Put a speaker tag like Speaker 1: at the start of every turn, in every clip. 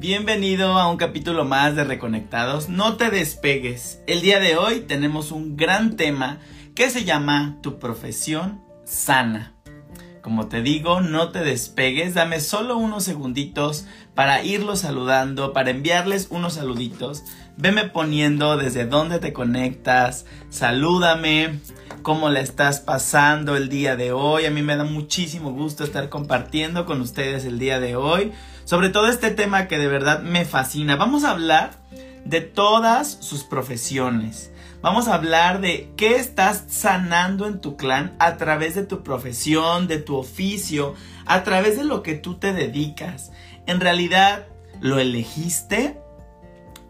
Speaker 1: Bienvenido a un capítulo más de Reconectados. No te despegues. El día de hoy tenemos un gran tema que se llama Tu profesión sana. Como te digo, no te despegues, dame solo unos segunditos para irlos saludando, para enviarles unos saluditos. Veme poniendo desde dónde te conectas, salúdame, cómo le estás pasando el día de hoy. A mí me da muchísimo gusto estar compartiendo con ustedes el día de hoy sobre todo este tema que de verdad me fascina. Vamos a hablar de todas sus profesiones. Vamos a hablar de qué estás sanando en tu clan a través de tu profesión, de tu oficio, a través de lo que tú te dedicas. En realidad, ¿lo elegiste?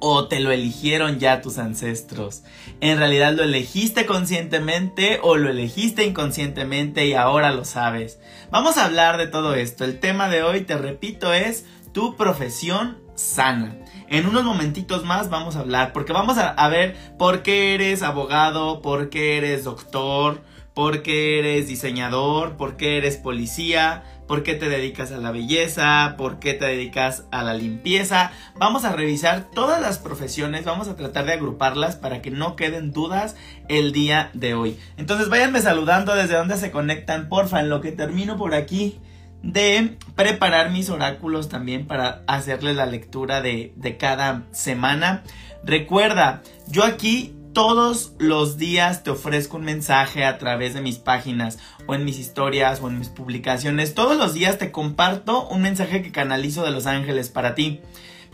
Speaker 1: O te lo eligieron ya tus ancestros. En realidad lo elegiste conscientemente o lo elegiste inconscientemente y ahora lo sabes. Vamos a hablar de todo esto. El tema de hoy, te repito, es tu profesión sana. En unos momentitos más vamos a hablar porque vamos a, ver por qué eres abogado, por qué eres doctor, por qué eres diseñador, por qué eres policía, por qué te dedicas a la belleza, por qué te dedicas a la limpieza. Vamos a revisar todas las profesiones, vamos a tratar de agruparlas para que no queden dudas el día de hoy. Entonces váyanme saludando desde donde se conectan, porfa, en lo que termino por aquí de preparar mis oráculos también para hacerles la lectura de, de cada semana. Recuerda, yo aquí todos los días te ofrezco un mensaje a través de mis páginas o en mis historias o en mis publicaciones. Todos los días te comparto un mensaje que canalizo de los ángeles para ti.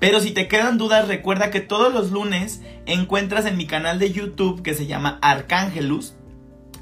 Speaker 1: Pero si te quedan dudas, recuerda que todos los lunes encuentras en mi canal de YouTube que se llama Arcángelus,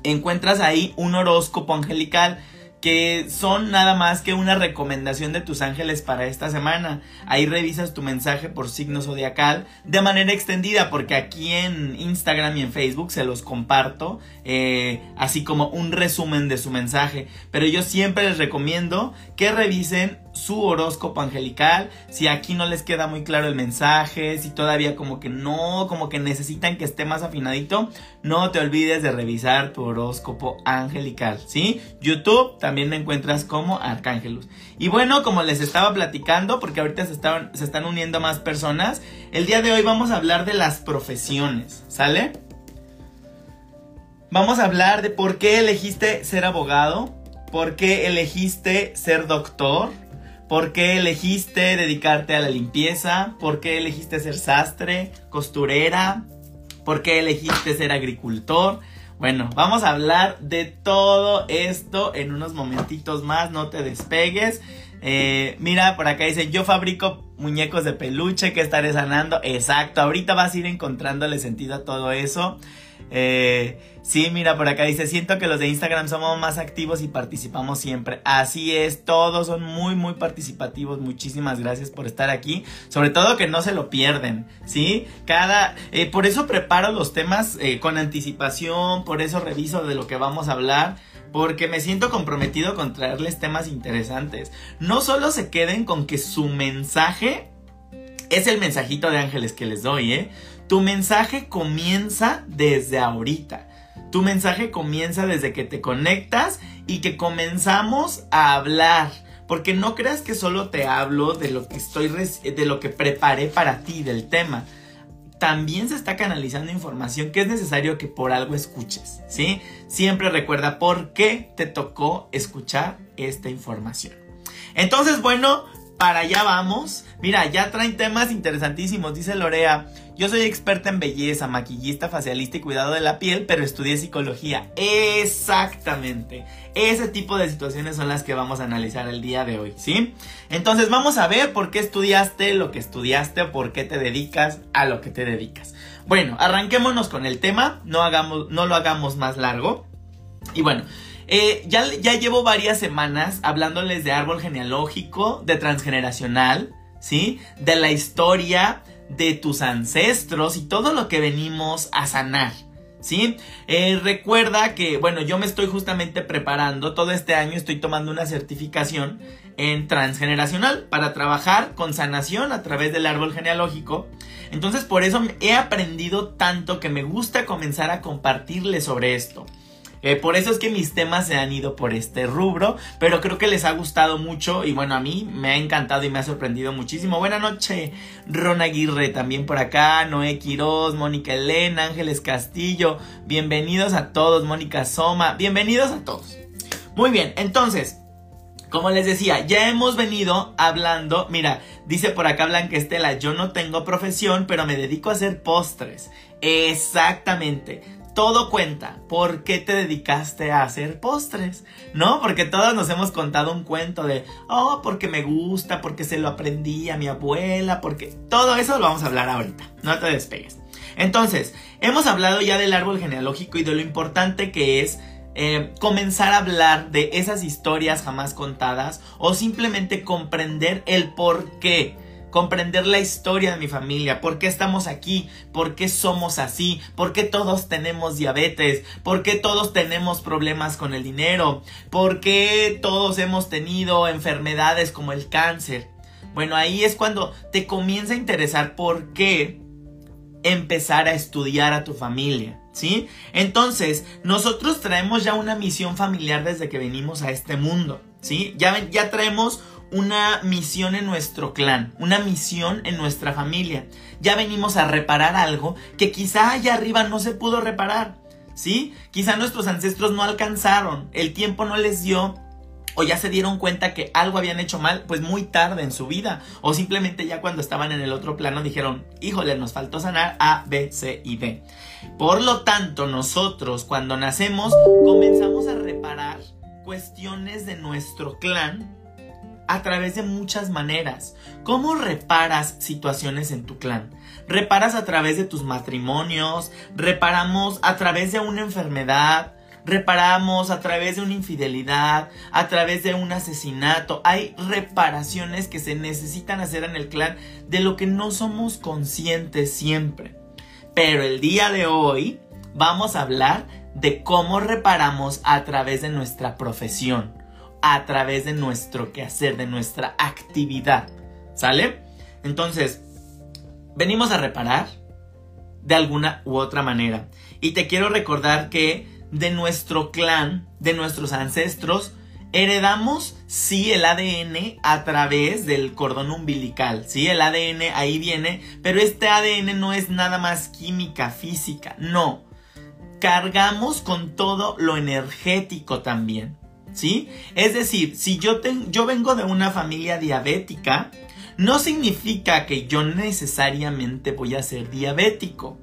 Speaker 1: encuentras ahí un horóscopo angelical que son nada más que una recomendación de tus ángeles para esta semana. Ahí revisas tu mensaje por signo zodiacal de manera extendida, porque aquí en Instagram y en Facebook se los comparto, eh, así como un resumen de su mensaje. Pero yo siempre les recomiendo que revisen su horóscopo angelical, si aquí no les queda muy claro el mensaje, si todavía como que no, como que necesitan que esté más afinadito, no te olvides de revisar tu horóscopo angelical, ¿sí? YouTube también me encuentras como Arcángelus. Y bueno, como les estaba platicando, porque ahorita se están, se están uniendo más personas, el día de hoy vamos a hablar de las profesiones, ¿sale? Vamos a hablar de por qué elegiste ser abogado, por qué elegiste ser doctor, ¿Por qué elegiste dedicarte a la limpieza? ¿Por qué elegiste ser sastre, costurera? ¿Por qué elegiste ser agricultor? Bueno, vamos a hablar de todo esto en unos momentitos más, no te despegues. Eh, mira, por acá dice, yo fabrico muñecos de peluche que estaré sanando. Exacto, ahorita vas a ir encontrándole sentido a todo eso. Eh, sí, mira, por acá dice, siento que los de Instagram somos más activos y participamos siempre. Así es, todos son muy, muy participativos. Muchísimas gracias por estar aquí. Sobre todo que no se lo pierden, ¿sí? Cada... Eh, por eso preparo los temas eh, con anticipación, por eso reviso de lo que vamos a hablar porque me siento comprometido con traerles temas interesantes. No solo se queden con que su mensaje es el mensajito de ángeles que les doy, ¿eh? Tu mensaje comienza desde ahorita. Tu mensaje comienza desde que te conectas y que comenzamos a hablar. Porque no creas que solo te hablo de lo que estoy de lo que preparé para ti del tema. También se está canalizando información que es necesario que por algo escuches, ¿sí? Siempre recuerda por qué te tocó escuchar esta información. Entonces, bueno, para allá vamos. Mira, ya traen temas interesantísimos, dice Lorea. Yo soy experta en belleza, maquillista, facialista y cuidado de la piel, pero estudié psicología. Exactamente. Ese tipo de situaciones son las que vamos a analizar el día de hoy, ¿sí? Entonces vamos a ver por qué estudiaste lo que estudiaste, por qué te dedicas a lo que te dedicas. Bueno, arranquémonos con el tema, no, hagamos, no lo hagamos más largo. Y bueno, eh, ya, ya llevo varias semanas hablándoles de árbol genealógico, de transgeneracional, ¿sí? De la historia de tus ancestros y todo lo que venimos a sanar. ¿Sí? Eh, recuerda que, bueno, yo me estoy justamente preparando, todo este año estoy tomando una certificación en transgeneracional para trabajar con sanación a través del árbol genealógico. Entonces por eso he aprendido tanto que me gusta comenzar a compartirles sobre esto. Eh, por eso es que mis temas se han ido por este rubro, pero creo que les ha gustado mucho y bueno, a mí me ha encantado y me ha sorprendido muchísimo. Buena noche, Ron Aguirre también por acá, Noé Quiroz, Mónica Elena, Ángeles Castillo, bienvenidos a todos, Mónica Soma, bienvenidos a todos. Muy bien, entonces, como les decía, ya hemos venido hablando, mira, dice por acá Blanca Estela, yo no tengo profesión, pero me dedico a hacer postres. Exactamente. Todo cuenta. ¿Por qué te dedicaste a hacer postres? ¿No? Porque todos nos hemos contado un cuento de, oh, porque me gusta, porque se lo aprendí a mi abuela, porque todo eso lo vamos a hablar ahorita. No te despegues. Entonces, hemos hablado ya del árbol genealógico y de lo importante que es eh, comenzar a hablar de esas historias jamás contadas o simplemente comprender el por qué. Comprender la historia de mi familia, por qué estamos aquí, por qué somos así, por qué todos tenemos diabetes, por qué todos tenemos problemas con el dinero, por qué todos hemos tenido enfermedades como el cáncer. Bueno, ahí es cuando te comienza a interesar por qué empezar a estudiar a tu familia. ¿sí? Entonces, nosotros traemos ya una misión familiar desde que venimos a este mundo, ¿sí? Ya, ya traemos una misión en nuestro clan, una misión en nuestra familia. Ya venimos a reparar algo que quizá allá arriba no se pudo reparar, ¿sí? Quizá nuestros ancestros no alcanzaron, el tiempo no les dio o ya se dieron cuenta que algo habían hecho mal, pues muy tarde en su vida, o simplemente ya cuando estaban en el otro plano dijeron, híjole, nos faltó sanar A, B, C y D. Por lo tanto, nosotros cuando nacemos comenzamos a reparar cuestiones de nuestro clan a través de muchas maneras. ¿Cómo reparas situaciones en tu clan? Reparas a través de tus matrimonios, reparamos a través de una enfermedad, reparamos a través de una infidelidad, a través de un asesinato. Hay reparaciones que se necesitan hacer en el clan de lo que no somos conscientes siempre. Pero el día de hoy vamos a hablar de cómo reparamos a través de nuestra profesión, a través de nuestro quehacer, de nuestra actividad. ¿Sale? Entonces, venimos a reparar de alguna u otra manera. Y te quiero recordar que de nuestro clan, de nuestros ancestros, heredamos, sí, el ADN a través del cordón umbilical, sí, el ADN ahí viene, pero este ADN no es nada más química, física, no. Cargamos con todo lo energético también, ¿sí? Es decir, si yo, yo vengo de una familia diabética, no significa que yo necesariamente voy a ser diabético,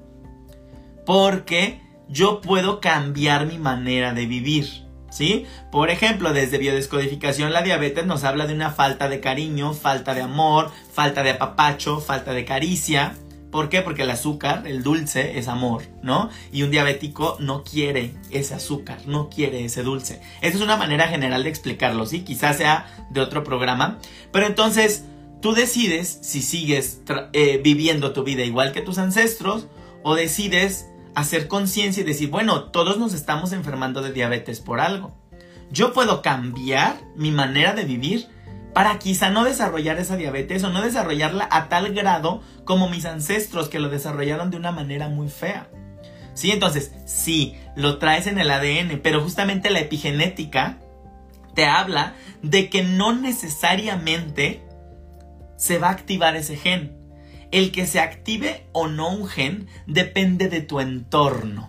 Speaker 1: porque yo puedo cambiar mi manera de vivir. ¿Sí? Por ejemplo, desde biodescodificación la diabetes nos habla de una falta de cariño, falta de amor, falta de apapacho, falta de caricia. ¿Por qué? Porque el azúcar, el dulce, es amor, ¿no? Y un diabético no quiere ese azúcar, no quiere ese dulce. Esa es una manera general de explicarlo, ¿sí? Quizás sea de otro programa. Pero entonces, tú decides si sigues eh, viviendo tu vida igual que tus ancestros o decides hacer conciencia y decir, bueno, todos nos estamos enfermando de diabetes por algo. Yo puedo cambiar mi manera de vivir para quizá no desarrollar esa diabetes o no desarrollarla a tal grado como mis ancestros que lo desarrollaron de una manera muy fea. Sí, entonces, sí, lo traes en el ADN, pero justamente la epigenética te habla de que no necesariamente se va a activar ese gen el que se active o no un gen depende de tu entorno,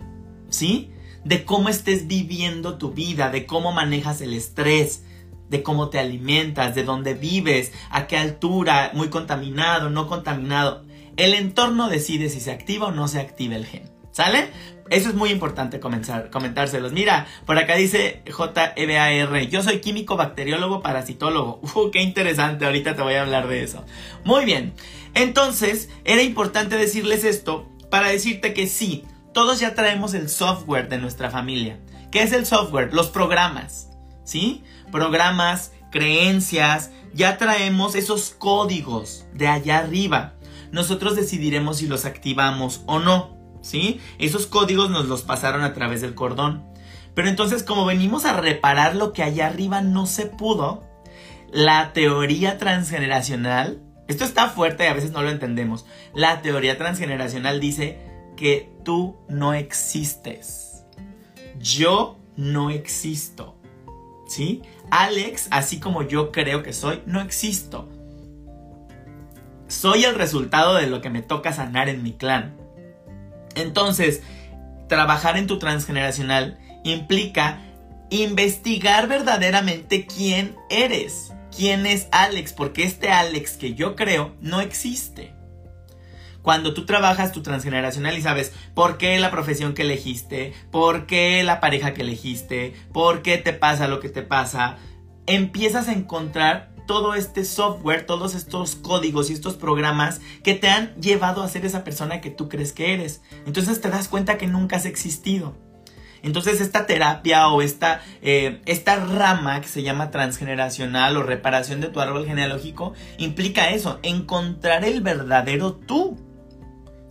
Speaker 1: ¿sí? De cómo estés viviendo tu vida, de cómo manejas el estrés, de cómo te alimentas, de dónde vives, a qué altura, muy contaminado, no contaminado. El entorno decide si se activa o no se activa el gen. ¿Sale? Eso es muy importante comentárselos. Mira, por acá dice JEBAR, yo soy químico, bacteriólogo, parasitólogo. Uh, qué interesante, ahorita te voy a hablar de eso. Muy bien, entonces era importante decirles esto para decirte que sí, todos ya traemos el software de nuestra familia. ¿Qué es el software? Los programas, ¿sí? Programas, creencias, ya traemos esos códigos de allá arriba. Nosotros decidiremos si los activamos o no. ¿sí? Esos códigos nos los pasaron a través del cordón. Pero entonces, como venimos a reparar lo que allá arriba no se pudo, la teoría transgeneracional, esto está fuerte y a veces no lo entendemos, la teoría transgeneracional dice que tú no existes. Yo no existo. ¿Sí? Alex, así como yo creo que soy, no existo. Soy el resultado de lo que me toca sanar en mi clan. Entonces, trabajar en tu transgeneracional implica investigar verdaderamente quién eres, quién es Alex, porque este Alex que yo creo no existe. Cuando tú trabajas tu transgeneracional y sabes por qué la profesión que elegiste, por qué la pareja que elegiste, por qué te pasa lo que te pasa, empiezas a encontrar todo este software, todos estos códigos y estos programas que te han llevado a ser esa persona que tú crees que eres. Entonces te das cuenta que nunca has existido. Entonces esta terapia o esta, eh, esta rama que se llama transgeneracional o reparación de tu árbol genealógico implica eso, encontrar el verdadero tú.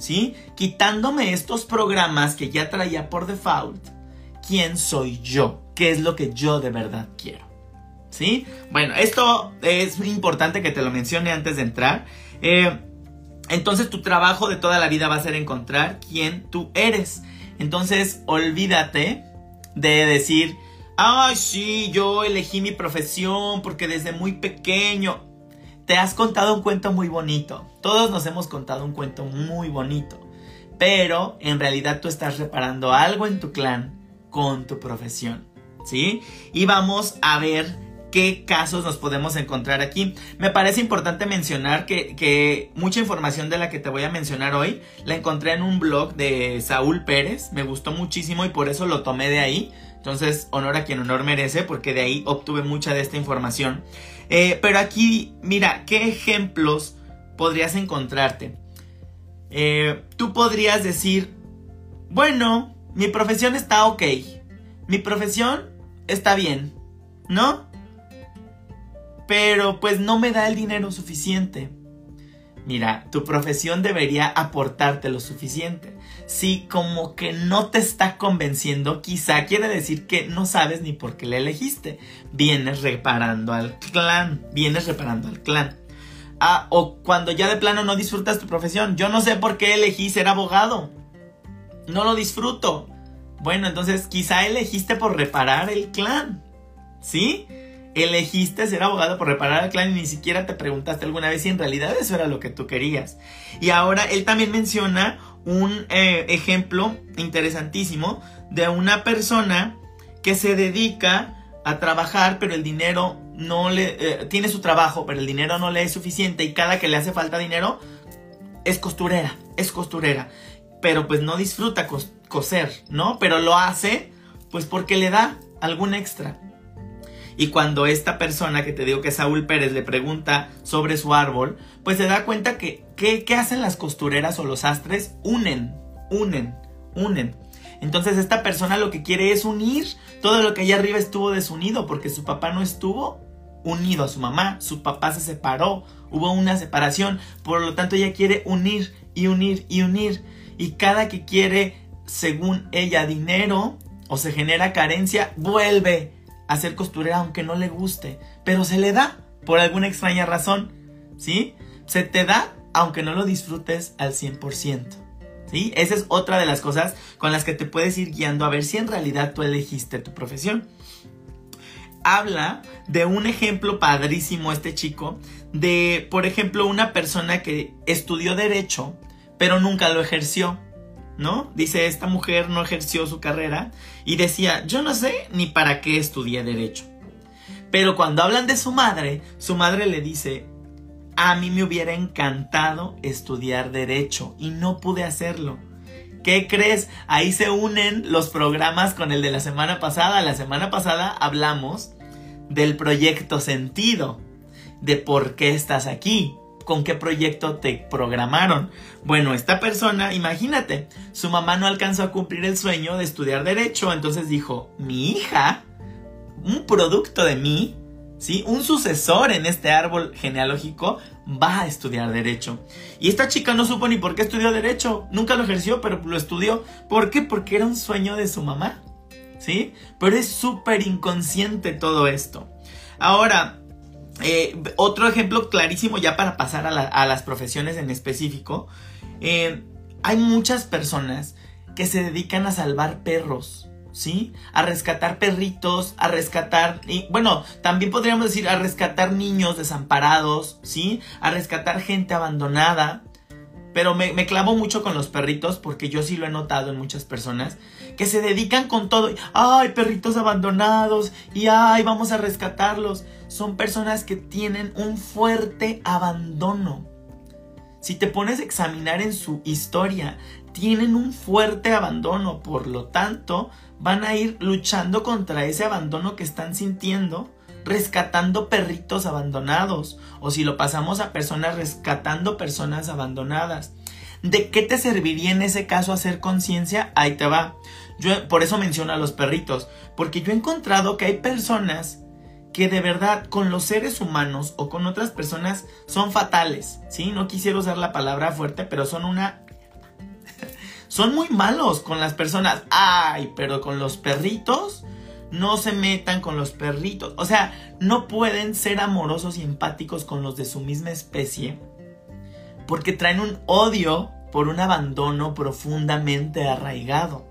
Speaker 1: ¿Sí? Quitándome estos programas que ya traía por default. ¿Quién soy yo? ¿Qué es lo que yo de verdad quiero? ¿Sí? Bueno, esto es importante que te lo mencione antes de entrar. Eh, entonces tu trabajo de toda la vida va a ser encontrar quién tú eres. Entonces, olvídate de decir, ay, sí, yo elegí mi profesión porque desde muy pequeño te has contado un cuento muy bonito. Todos nos hemos contado un cuento muy bonito. Pero en realidad tú estás reparando algo en tu clan con tu profesión. ¿Sí? Y vamos a ver qué casos nos podemos encontrar aquí. Me parece importante mencionar que, mucha información de la que te voy a mencionar hoy la encontré en un blog de Saúl Pérez. Me gustó muchísimo y por eso lo tomé de ahí. Entonces, honor a quien honor merece, porque de ahí obtuve mucha de esta información. Eh, pero aquí, mira, ¿qué ejemplos podrías encontrarte? Eh, tú podrías decir, bueno, mi profesión está ok. Mi profesión está bien, ¿no? pero pues no me da el dinero suficiente. Mira, tu profesión debería aportarte lo suficiente. Si como que no te está convenciendo, quizá quiere decir que no sabes ni por qué le elegiste. Vienes reparando al clan, vienes reparando al clan. Ah, o cuando ya de plano no disfrutas tu profesión. Yo no sé por qué elegí ser abogado. No lo disfruto. Bueno, entonces quizá elegiste por reparar el clan. ¿Sí? Elegiste ser abogado por reparar al clan y ni siquiera te preguntaste alguna vez si en realidad eso era lo que tú querías. Y ahora él también menciona un eh, ejemplo interesantísimo de una persona que se dedica a trabajar, pero el dinero no le... Eh, tiene su trabajo, pero el dinero no le es suficiente y cada que le hace falta dinero es costurera, es costurera. Pero pues no disfruta coser, ¿no? Pero lo hace pues porque le da algún extra. Y cuando esta persona que te digo que es Saúl Pérez le pregunta sobre su árbol, pues se da cuenta que ¿qué, hacen las costureras o los astres? Unen, unen, unen. Entonces esta persona lo que quiere es unir todo lo que allá arriba estuvo desunido porque su papá no estuvo unido a su mamá, su papá se separó, hubo una separación, por lo tanto ella quiere unir y unir y unir. Y cada que quiere, según ella, dinero o se genera carencia, vuelve hacer costurera aunque no le guste, pero se le da por alguna extraña razón, ¿sí? Se te da aunque no lo disfrutes al 100%. ¿Sí? Esa es otra de las cosas con las que te puedes ir guiando a ver si en realidad tú elegiste tu profesión. Habla de un ejemplo padrísimo este chico, de, por ejemplo, una persona que estudió derecho, pero nunca lo ejerció. ¿No? Dice, esta mujer no ejerció su carrera y decía, yo no sé ni para qué estudié derecho. Pero cuando hablan de su madre, su madre le dice, a mí me hubiera encantado estudiar derecho y no pude hacerlo. ¿Qué crees? Ahí se unen los programas con el de la semana pasada. La semana pasada hablamos del proyecto sentido, de por qué estás aquí con qué proyecto te programaron. Bueno, esta persona, imagínate, su mamá no alcanzó a cumplir el sueño de estudiar derecho, entonces dijo, mi hija, un producto de mí, ¿sí? Un sucesor en este árbol genealógico va a estudiar derecho. Y esta chica no supo ni por qué estudió derecho, nunca lo ejerció, pero lo estudió. ¿Por qué? Porque era un sueño de su mamá, ¿sí? Pero es súper inconsciente todo esto. Ahora, eh, otro ejemplo clarísimo ya para pasar a, las profesiones en específico. Eh, hay muchas personas que se dedican a salvar perros. ¿sí? A rescatar perritos, a rescatar, y, bueno, también podríamos decir a rescatar niños desamparados, ¿sí? A rescatar gente abandonada. Pero me, me clavo mucho con los perritos porque yo sí lo he notado en muchas personas que se dedican con todo. Ay, perritos abandonados y ay, vamos a rescatarlos. Son personas que tienen un fuerte abandono. Si te pones a examinar en su historia, tienen un fuerte abandono, por lo tanto, van a ir luchando contra ese abandono que están sintiendo, rescatando perritos abandonados, o si lo pasamos a personas rescatando personas abandonadas. ¿De qué te serviría en ese caso hacer conciencia? Ahí te va. Yo por eso menciono a los perritos, porque yo he encontrado que hay personas que de verdad con los seres humanos o con otras personas son fatales, ¿sí? No quisiera usar la palabra fuerte, pero son una son muy malos con las personas. Ay, pero con los perritos no se metan con los perritos. O sea, no pueden ser amorosos y empáticos con los de su misma especie porque traen un odio por un abandono profundamente arraigado.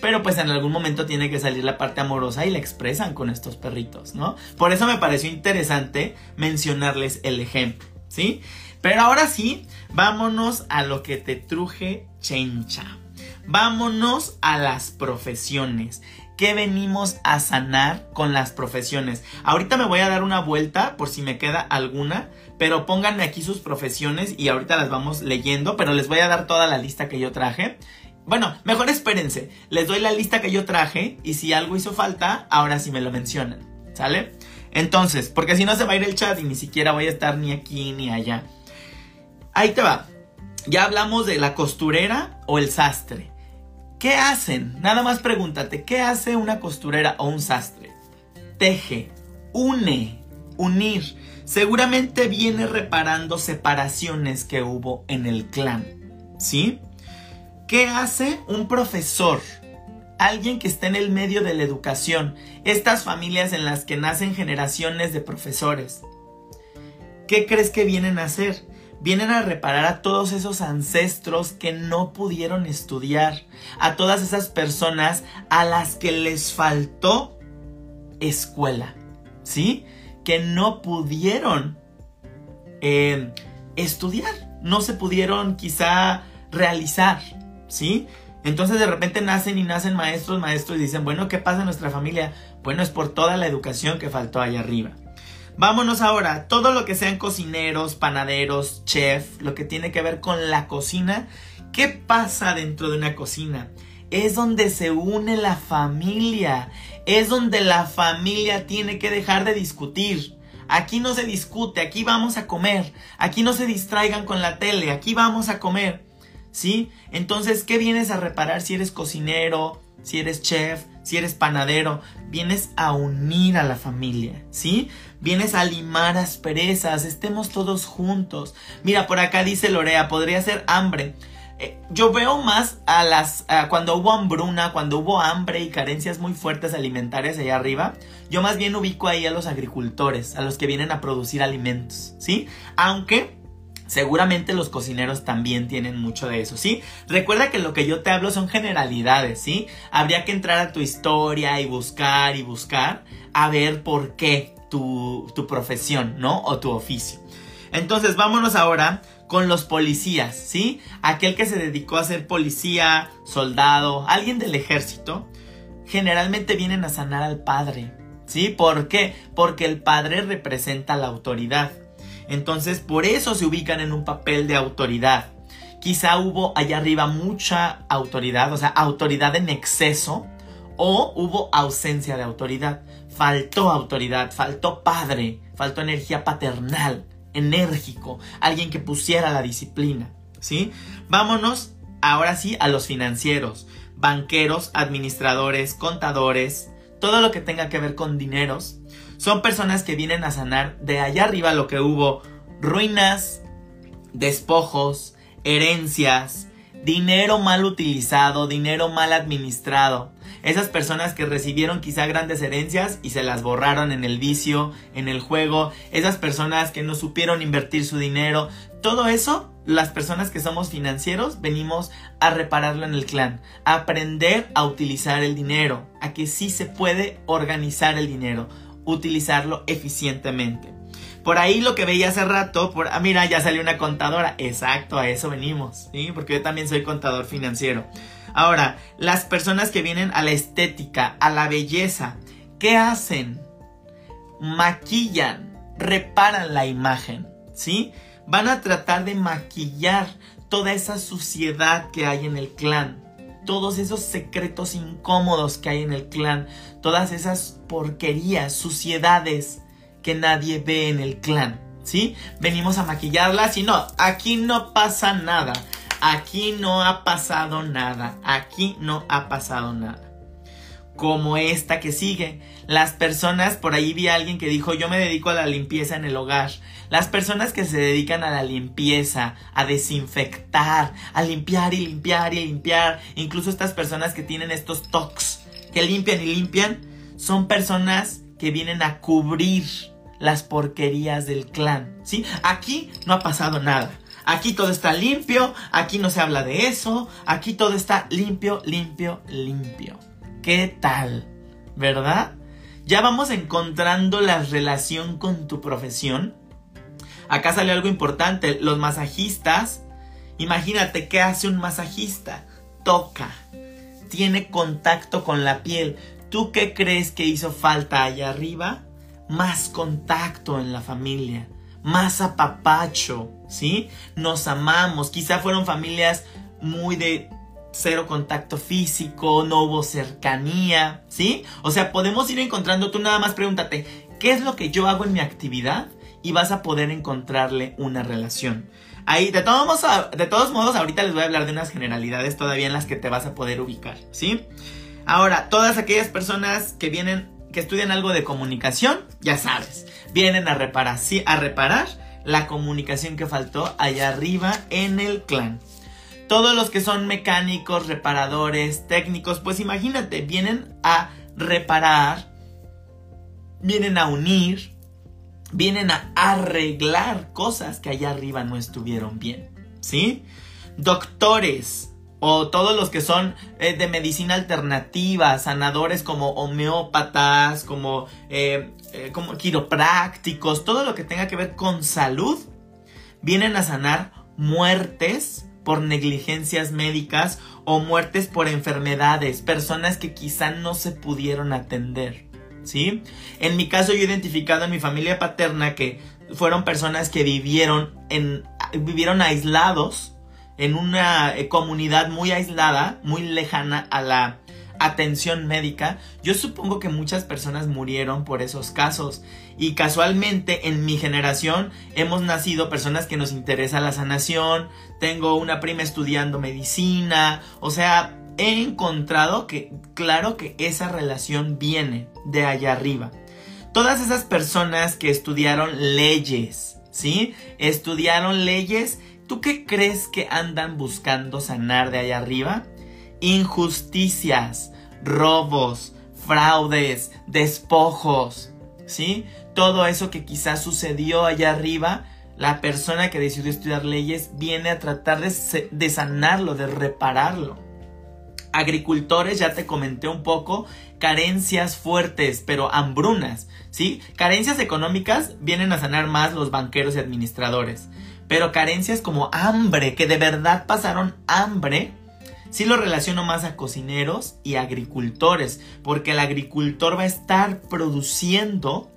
Speaker 1: Pero pues en algún momento tiene que salir la parte amorosa y la expresan con estos perritos, ¿no? Por eso me pareció interesante mencionarles el ejemplo, ¿sí? Pero ahora sí, vámonos a lo que te truje chencha. Vámonos a las profesiones. ¿Qué venimos a sanar con las profesiones? Ahorita me voy a dar una vuelta por si me queda alguna, pero pónganme aquí sus profesiones y ahorita las vamos leyendo, pero les voy a dar toda la lista que yo traje. Bueno, mejor espérense, les doy la lista que yo traje y si algo hizo falta, ahora sí me lo mencionan, ¿sale? Entonces, porque si no se va a ir el chat y ni siquiera voy a estar ni aquí ni allá. Ahí te va. Ya hablamos de la costurera o el sastre. ¿Qué hacen? Nada más pregúntate, ¿qué hace una costurera o un sastre? Teje, une, unir. Seguramente viene reparando separaciones que hubo en el clan. ¿Sí? ¿Qué hace un profesor? Alguien que está en el medio de la educación. Estas familias en las que nacen generaciones de profesores. ¿Qué crees que vienen a hacer? vienen a reparar a todos esos ancestros que no pudieron estudiar, a todas esas personas a las que les faltó escuela, ¿sí? Que no pudieron eh, estudiar, no se pudieron quizá realizar, ¿sí? Entonces de repente nacen y nacen maestros, maestros y dicen, bueno, ¿qué pasa en nuestra familia? Bueno, es por toda la educación que faltó allá arriba. Vámonos ahora, todo lo que sean cocineros, panaderos, chef, lo que tiene que ver con la cocina. ¿Qué pasa dentro de una cocina? Es donde se une la familia, es donde la familia tiene que dejar de discutir. Aquí no se discute, aquí vamos a comer, aquí no se distraigan con la tele, aquí vamos a comer. ¿Sí? Entonces, ¿qué vienes a reparar si eres cocinero, si eres chef, si eres panadero, vienes a unir a la familia, ¿sí? Vienes a limar asperezas, estemos todos juntos. Mira, por acá dice Lorea, podría ser hambre. Eh, yo veo más a las cuando hubo hambruna, cuando hubo hambre y carencias muy fuertes alimentarias allá arriba, yo más bien ubico ahí a los agricultores, a los que vienen a producir alimentos, ¿sí? Aunque Seguramente los cocineros también tienen mucho de eso, ¿sí? Recuerda que lo que yo te hablo son generalidades, ¿sí? Habría que entrar a tu historia y buscar y buscar a ver por qué tu, tu profesión, ¿no? O tu oficio. Entonces, vámonos ahora con los policías, ¿sí? Aquel que se dedicó a ser policía, soldado, alguien del ejército, generalmente vienen a sanar al padre, ¿sí? ¿Por qué? Porque el padre representa la autoridad. Entonces, por eso se ubican en un papel de autoridad. Quizá hubo allá arriba mucha autoridad, o sea, autoridad en exceso, o hubo ausencia de autoridad. Faltó autoridad, faltó padre, faltó energía paternal, enérgico, alguien que pusiera la disciplina, ¿sí? Vámonos ahora sí a los financieros, banqueros, administradores, contadores, todo lo que tenga que ver con dineros, son personas que vienen a sanar de allá arriba lo que hubo ruinas, despojos, herencias, dinero mal utilizado, dinero mal administrado. Esas personas que recibieron quizá grandes herencias y se las borraron en el vicio, en el juego. Esas personas que no supieron invertir su dinero. Todo eso, las personas que somos financieros venimos a repararlo en el clan. A aprender a utilizar el dinero. A que sí se puede organizar el dinero. Utilizarlo eficientemente. Por ahí lo que veía hace rato, por, ah, mira, ya salió una contadora. Exacto, a eso venimos, ¿sí? Porque yo también soy contador financiero. Ahora, las personas que vienen a la estética, a la belleza, ¿qué hacen? Maquillan, reparan la imagen, ¿sí? Van a tratar de maquillar toda esa suciedad que hay en el clan, todos esos secretos incómodos que hay en el clan, todas esas porquerías, suciedades que nadie ve en el clan, ¿sí? Venimos a maquillarlas y no, aquí no pasa nada, aquí no ha pasado nada, aquí no ha pasado nada. Como esta que sigue, las personas, por ahí vi a alguien que dijo yo me dedico a la limpieza en el hogar. Las personas que se dedican a la limpieza, a desinfectar, a limpiar y limpiar y limpiar, incluso estas personas que tienen estos tocs, que limpian y limpian, son personas que vienen a cubrir las porquerías del clan, ¿sí? Aquí no ha pasado nada. Aquí todo está limpio, aquí no se habla de eso, aquí todo está limpio, limpio, limpio. ¿Qué tal? ¿Verdad? Ya vamos encontrando la relación con tu profesión. Acá sale algo importante, los masajistas, imagínate qué hace un masajista, toca, tiene contacto con la piel. ¿Tú qué crees que hizo falta allá arriba? más contacto en la familia, más apapacho, ¿sí? Nos amamos, quizá fueron familias muy de cero contacto físico, no hubo cercanía, ¿sí? O sea, podemos ir encontrando, tú nada más pregúntate, ¿qué es lo que yo hago en mi actividad? Y vas a poder encontrarle una relación. Ahí, de todos, modos, de todos modos, ahorita les voy a hablar de unas generalidades todavía en las que te vas a poder ubicar, ¿sí? Ahora, todas aquellas personas que vienen que estudian algo de comunicación, ya sabes, vienen a reparar, a reparar la comunicación que faltó allá arriba en el clan. Todos los que son mecánicos, reparadores, técnicos, pues imagínate, vienen a reparar, vienen a unir, vienen a arreglar cosas que allá arriba no estuvieron bien, ¿sí? Doctores, o todos los que son eh, de medicina alternativa, sanadores como homeópatas, como, eh, eh, como quiroprácticos, todo lo que tenga que ver con salud, vienen a sanar muertes por negligencias médicas o muertes por enfermedades, personas que quizá no se pudieron atender. ¿Sí? En mi caso yo he identificado en mi familia paterna que fueron personas que vivieron en vivieron aislados en una eh, comunidad muy aislada, muy lejana a la atención médica, yo supongo que muchas personas murieron por esos casos. Y casualmente en mi generación hemos nacido personas que nos interesa la sanación, tengo una prima estudiando medicina, o sea, he encontrado que claro que esa relación viene de allá arriba. Todas esas personas que estudiaron leyes, ¿sí? Estudiaron leyes ¿Tú qué crees que andan buscando sanar de allá arriba? Injusticias, robos, fraudes, despojos, ¿sí? Todo eso que quizás sucedió allá arriba, la persona que decidió estudiar leyes viene a tratar de, de sanarlo, de repararlo. Agricultores, ya te comenté un poco, carencias fuertes, pero hambrunas, ¿sí? Carencias económicas vienen a sanar más los banqueros y administradores. Pero carencias como hambre, que de verdad pasaron hambre, sí lo relaciono más a cocineros y agricultores, porque el agricultor va a estar produciendo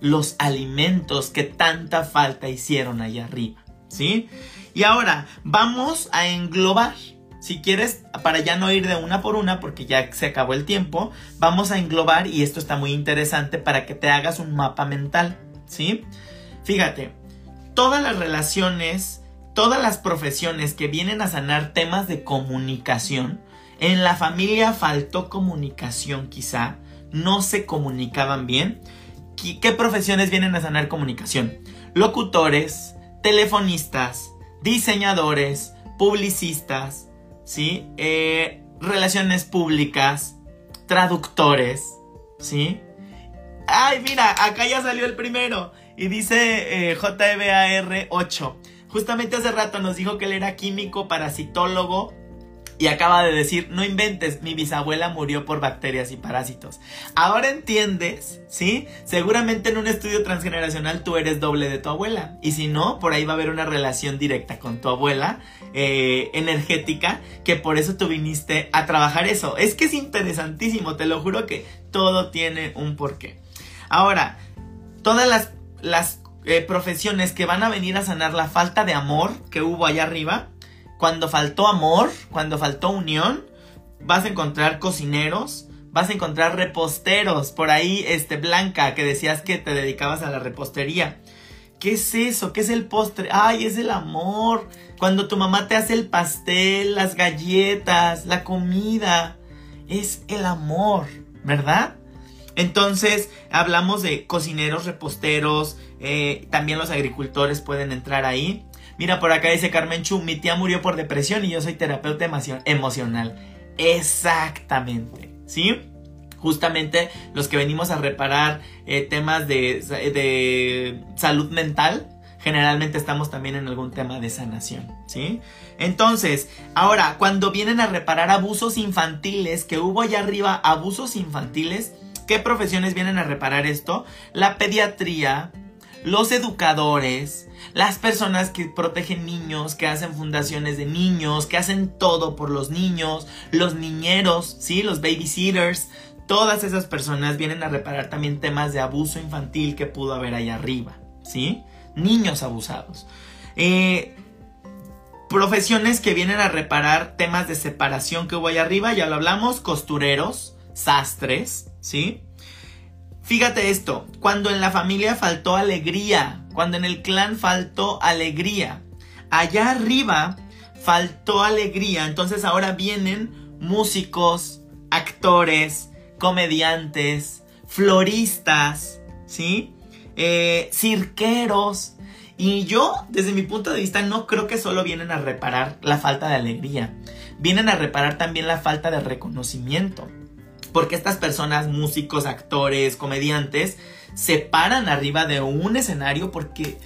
Speaker 1: los alimentos que tanta falta hicieron allá arriba, ¿sí? Y ahora vamos a englobar. Si quieres, para ya no ir de una por una, porque ya se acabó el tiempo, vamos a englobar, y esto está muy interesante para que te hagas un mapa mental, ¿sí? Fíjate, todas las relaciones, todas las profesiones que vienen a sanar temas de comunicación, en la familia faltó comunicación quizá, no se comunicaban bien. ¿Qué profesiones vienen a sanar comunicación? Locutores, telefonistas, diseñadores, publicistas, ¿sí? Eh, relaciones públicas, traductores, ¿sí? Ay, mira, acá ya salió el primero. Y dice eh, JBAR 8. Justamente hace rato nos dijo que él era químico, parasitólogo y acaba de decir, no inventes, mi bisabuela murió por bacterias y parásitos. Ahora entiendes, ¿sí? Seguramente en un estudio transgeneracional tú eres doble de tu abuela. Y si no, por ahí va a haber una relación directa con tu abuela eh, energética, que por eso tú viniste a trabajar eso. Es que es interesantísimo, te lo juro que todo tiene un porqué. Ahora, todas las, las eh, profesiones que van a venir a sanar la falta de amor que hubo allá arriba, cuando faltó amor, cuando faltó unión, vas a encontrar cocineros, vas a encontrar reposteros. Por ahí, este, Blanca, que decías que te dedicabas a la repostería. ¿Qué es eso? ¿Qué es el postre? Ay, es el amor. Cuando tu mamá te hace el pastel, las galletas, la comida. Es el amor, ¿verdad? Entonces, hablamos de cocineros, reposteros, eh, también los agricultores pueden entrar ahí. Mira, por acá dice Carmen Chu, mi tía murió por depresión y yo soy terapeuta emocional. Exactamente, ¿sí? Justamente los que venimos a reparar eh, temas de, de salud mental, generalmente estamos también en algún tema de sanación, ¿sí? Entonces, ahora, cuando vienen a reparar abusos infantiles, que hubo allá arriba abusos infantiles, ¿qué profesiones vienen a reparar esto? La pediatría, los educadores, las personas que protegen niños, que hacen fundaciones de niños, que hacen todo por los niños, los niñeros, ¿sí? Los babysitters, todas esas personas vienen a reparar también temas de abuso infantil que pudo haber ahí arriba, ¿sí? Niños abusados. Eh, profesiones que vienen a reparar temas de separación que hubo ahí arriba, ya lo hablamos, costureros, sastres, ¿sí? Fíjate esto, cuando en la familia faltó alegría, cuando en el clan faltó alegría, allá arriba faltó alegría, entonces ahora vienen músicos, actores, comediantes, floristas, ¿sí? Eh, cirqueros. Y yo, desde mi punto de vista, no creo que solo vienen a reparar la falta de alegría, vienen a reparar también la falta de reconocimiento. Porque estas personas, músicos, actores, comediantes, se paran arriba de un escenario porque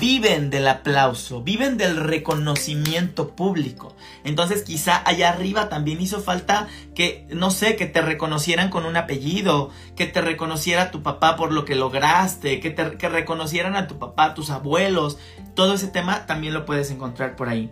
Speaker 1: viven del aplauso, viven del reconocimiento público. Entonces quizá allá arriba también hizo falta que, no sé, que te reconocieran con un apellido, que te reconociera tu papá por lo que lograste, que, te, que reconocieran a tu papá, tus abuelos. Todo ese tema también lo puedes encontrar por ahí.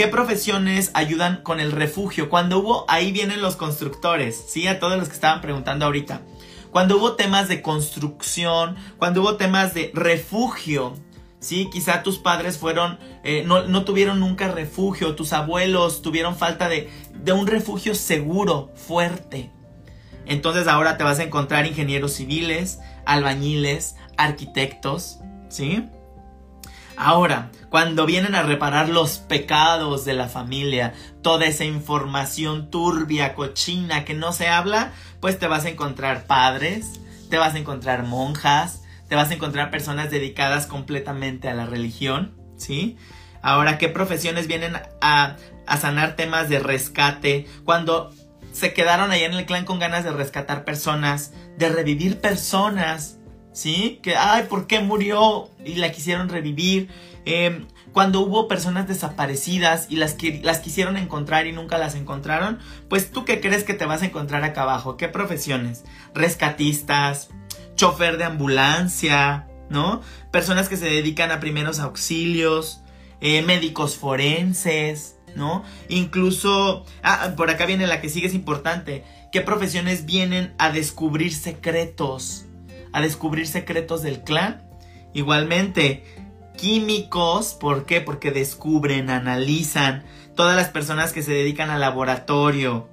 Speaker 1: ¿Qué profesiones ayudan con el refugio? Cuando hubo, ahí vienen los constructores, ¿sí? A todos los que estaban preguntando ahorita. Cuando hubo temas de construcción, cuando hubo temas de refugio, ¿sí? Quizá tus padres fueron, eh, no, tuvieron nunca refugio, tus abuelos tuvieron falta de, de un refugio seguro, fuerte. Entonces ahora te vas a encontrar ingenieros civiles, albañiles, arquitectos, ¿sí? Ahora, cuando vienen a reparar los pecados de la familia, toda esa información turbia, cochina que no se habla, pues te vas a encontrar padres, te vas a encontrar monjas, te vas a encontrar personas dedicadas completamente a la religión, ¿sí? Ahora, ¿qué profesiones vienen a, a sanar temas de rescate? Cuando se quedaron allá en el clan con ganas de rescatar personas, de revivir personas, ¿sí? Que, ay, ¿por qué murió? Y la quisieron revivir. Em, cuando hubo personas desaparecidas y las, que, las quisieron encontrar y nunca las encontraron, pues tú qué crees que te vas a encontrar acá abajo? ¿Qué profesiones? Rescatistas, chofer de ambulancia, ¿no? Personas que se dedican a primeros auxilios, eh, médicos forenses, ¿no? Incluso, ah, por acá viene la que sigue es importante. ¿Qué profesiones vienen a descubrir secretos? A descubrir secretos del clan. Igualmente, químicos, ¿por qué? Porque descubren, analizan. Todas las personas que se dedican al laboratorio,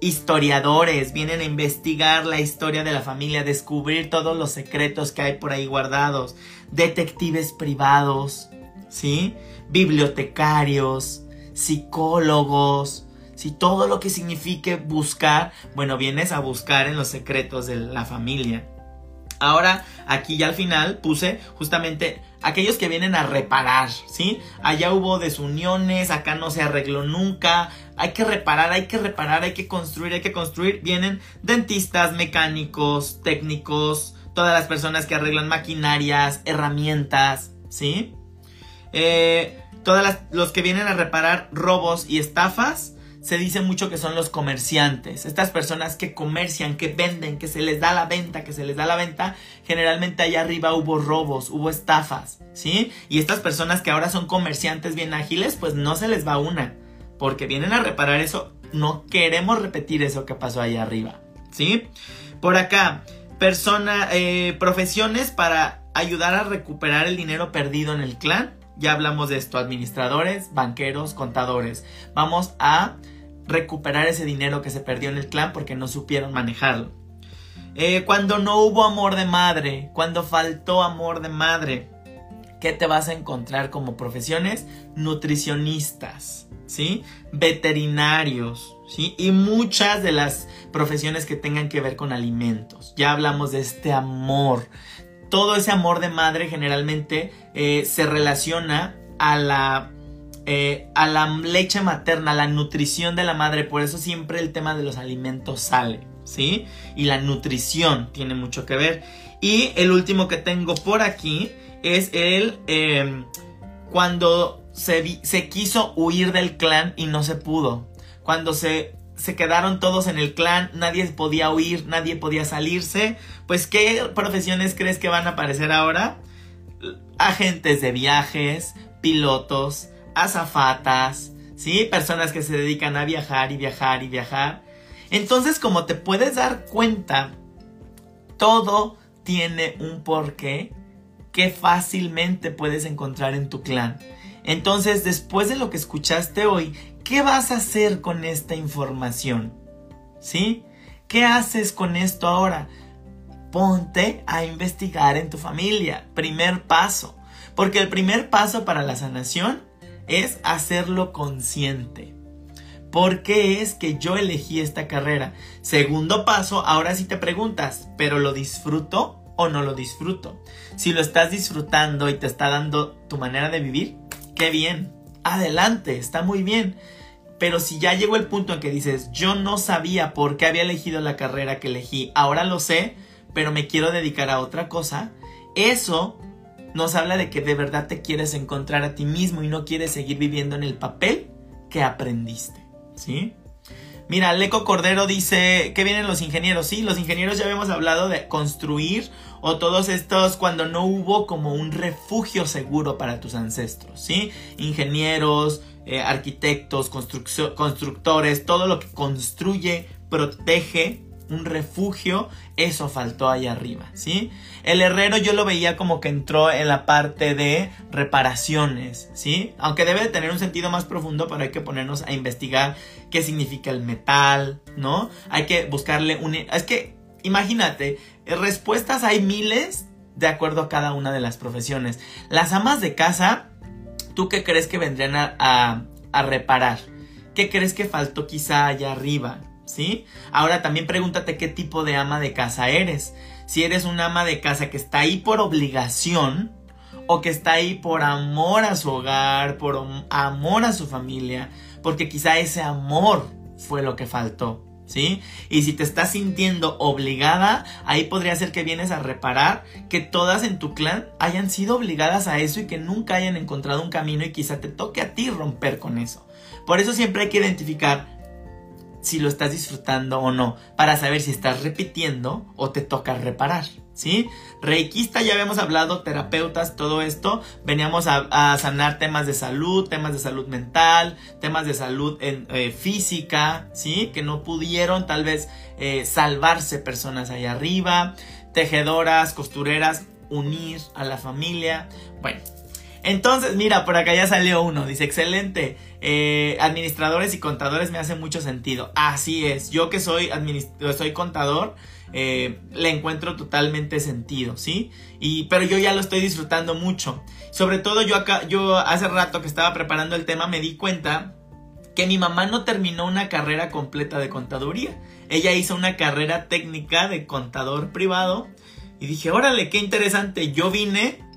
Speaker 1: historiadores, vienen a investigar la historia de la familia, descubrir todos los secretos que hay por ahí guardados, detectives privados, ¿sí? Bibliotecarios, psicólogos, si todo lo que signifique buscar, bueno, vienes a buscar en los secretos de la familia. Ahora, aquí ya al final puse justamente aquellos que vienen a reparar, ¿sí? Allá hubo desuniones, acá no se arregló nunca, hay que reparar, hay que reparar, hay que construir, hay que construir. Vienen dentistas, mecánicos, técnicos, todas las personas que arreglan maquinarias, herramientas, ¿sí? Eh, todos los que vienen a reparar robos y estafas, se dice mucho que son los comerciantes. Estas personas que comercian, que venden, que se les da la venta, que se les da la venta, generalmente allá arriba hubo robos, hubo estafas, ¿sí? Y estas personas que ahora son comerciantes bien ágiles, pues no se les va una, porque vienen a reparar eso. No queremos repetir eso que pasó allá arriba, ¿sí? Por acá, persona, eh, profesiones para ayudar a recuperar el dinero perdido en el clan. Ya hablamos de esto, administradores, banqueros, contadores. Vamos a recuperar ese dinero que se perdió en el clan porque no supieron manejarlo. Eh, cuando no hubo amor de madre, cuando faltó amor de madre, ¿qué te vas a encontrar como profesiones? Nutricionistas, ¿sí? Veterinarios, ¿sí? Y muchas de las profesiones que tengan que ver con alimentos. Ya hablamos de este amor, todo ese amor de madre generalmente eh, se relaciona a la, eh, a la leche materna, a la nutrición de la madre. Por eso siempre el tema de los alimentos sale, ¿sí? Y la nutrición tiene mucho que ver. Y el último que tengo por aquí es el em, cuando se, se quiso huir del clan y no se pudo. Cuando se se quedaron todos en el clan, nadie podía huir, nadie podía salirse. Pues, ¿qué profesiones crees que van a aparecer ahora? Agentes de viajes, pilotos, azafatas, ¿sí? Personas que se dedican a viajar y viajar y viajar. Entonces, como te puedes dar cuenta, todo tiene un porqué que fácilmente puedes encontrar en tu clan. Entonces, después de lo que escuchaste hoy, ¿qué vas a hacer con esta información? ¿Sí? ¿Qué haces con esto ahora? Ponte a investigar en tu familia. Primer paso. Porque el primer paso para la sanación es hacerlo consciente. ¿Por qué es que yo elegí esta carrera? Segundo paso, ahora sí te preguntas, ¿pero lo disfruto o no lo disfruto? Si lo estás disfrutando y te está dando tu manera de vivir, qué bien. Adelante, está muy bien. Pero si ya llegó el punto en que dices, yo no sabía por qué había elegido la carrera que elegí, ahora lo sé, pero me quiero dedicar a otra cosa, eso nos habla de que de verdad te quieres encontrar a ti mismo y no quieres seguir viviendo en el papel que aprendiste, ¿sí? Mira, Leco Cordero dice que vienen los ingenieros. Sí, los ingenieros ya habíamos hablado de construir o todos estos cuando no hubo como un refugio seguro para tus ancestros, ¿sí? Ingenieros, eh, arquitectos, constructores, todo lo que construye, protege un refugio, eso faltó ahí arriba, ¿sí? El herrero yo lo veía como que entró en la parte de reparaciones, ¿sí? Aunque debe de tener un sentido más profundo, pero hay que ponernos a investigar qué significa el metal, ¿no? Hay que buscarle un... Es que, imagínate, respuestas hay miles de acuerdo a cada una de las profesiones. Las amas de casa ¿tú qué crees que vendrían a, reparar? ¿Qué crees que faltó quizá allá arriba? ¿Sí? Ahora también pregúntate qué tipo de ama de casa eres. Si eres una ama de casa que está ahí por obligación o que está ahí por amor a su hogar, por amor a su familia, porque quizá ese amor fue lo que faltó. ¿sí? Y si te estás sintiendo obligada, ahí podría ser que vienes a reparar que todas en tu clan hayan sido obligadas a eso y que nunca hayan encontrado un camino y quizá te toque a ti romper con eso. Por eso siempre hay que identificar si lo estás disfrutando o no, para saber si estás repitiendo o te toca reparar. ¿sí? Reikista ya habíamos hablado, terapeutas, todo esto. Veníamos a, sanar temas de salud, temas de salud mental, temas de salud en, eh, física, ¿sí? Que no pudieron tal vez eh, salvarse personas ahí arriba. Tejedoras, costureras, unir a la familia. Bueno, entonces, mira, por acá ya salió uno. Dice, excelente. Eh, administradores y contadores me hace mucho sentido. Así es. Yo que soy, soy contador, eh, le encuentro totalmente sentido, ¿sí? Y, pero yo ya lo estoy disfrutando mucho. Sobre todo yo acá, yo hace rato que estaba preparando el tema me di cuenta que mi mamá no terminó una carrera completa de contaduría. Ella hizo una carrera técnica de contador privado. Y dije, órale, qué interesante. Yo vine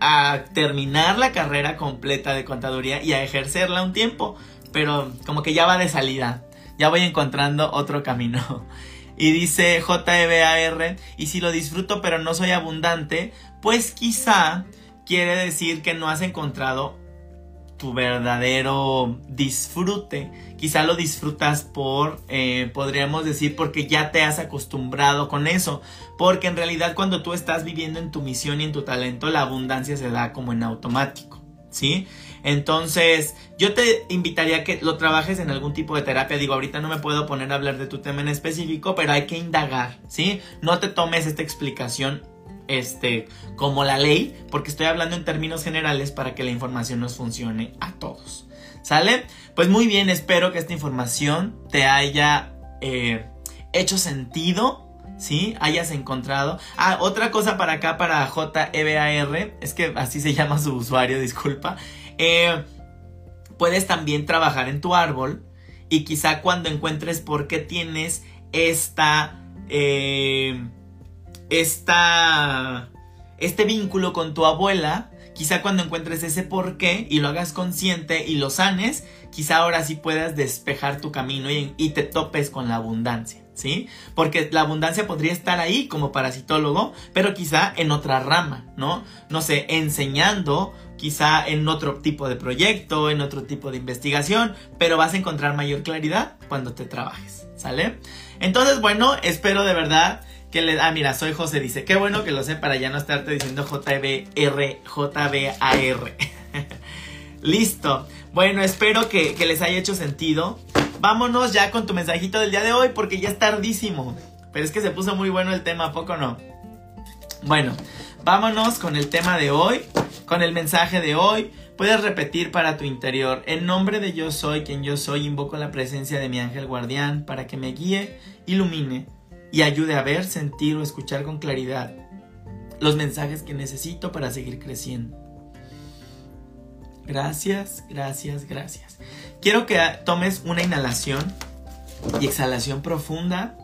Speaker 1: a terminar la carrera completa de contaduría y a ejercerla un tiempo. pero como que ya va de salida. Ya voy encontrando otro camino. Y dice JBAR, y si lo disfruto pero no soy abundante, pues quizá quiere decir que no has encontrado tu verdadero disfrute. Quizá lo disfrutas por, eh, podríamos decir, porque ya te has acostumbrado con eso. Porque en realidad cuando tú estás viviendo en tu misión y en tu talento, la abundancia se da como en automático. ¿Sí? Entonces, yo te invitaría a que lo trabajes en algún tipo de terapia. Digo, ahorita no me puedo poner a hablar de tu tema en específico, pero hay que indagar, ¿sí? No te tomes esta explicación este, como la ley, porque estoy hablando en términos generales para que la información nos funcione a todos. ¿Sale? Pues muy bien, espero que esta información te haya eh, hecho sentido. ¿Sí? Hayas encontrado. Ah, otra cosa para acá, para JEBAR, es que así se llama su usuario, disculpa. Eh, puedes también trabajar en tu árbol y quizá cuando encuentres por qué tienes esta eh, esta, este vínculo con tu abuela, quizá cuando encuentres ese porqué y lo hagas consciente y lo sanes, quizá ahora sí puedas despejar tu camino y, y, te topes con la abundancia, ¿sí? Porque la abundancia podría estar ahí como parasitólogo, pero quizá en otra rama, ¿no? No sé, enseñando, quizá en otro tipo de proyecto, en otro tipo de investigación, pero vas a encontrar mayor claridad cuando te trabajes, ¿sale? Entonces, bueno, espero de verdad que le, ah, mira, soy José, dice, qué bueno que lo sé para ya no estarte diciendo JBR, JBAR. Listo. Bueno, espero que, que les haya hecho sentido. Vámonos ya con tu mensajito del día de hoy porque ya es tardísimo. Pero es que se puso muy bueno el tema, ¿a poco no? Bueno, vámonos con el tema de hoy, con el mensaje de hoy. Puedes repetir para tu interior, en nombre de yo soy quien yo soy, invoco la presencia de mi ángel guardián para que me guíe, ilumine y ayude a ver, sentir o escuchar con claridad los mensajes que necesito para seguir creciendo. Gracias, gracias, gracias. Quiero que tomes una inhalación y exhalación profunda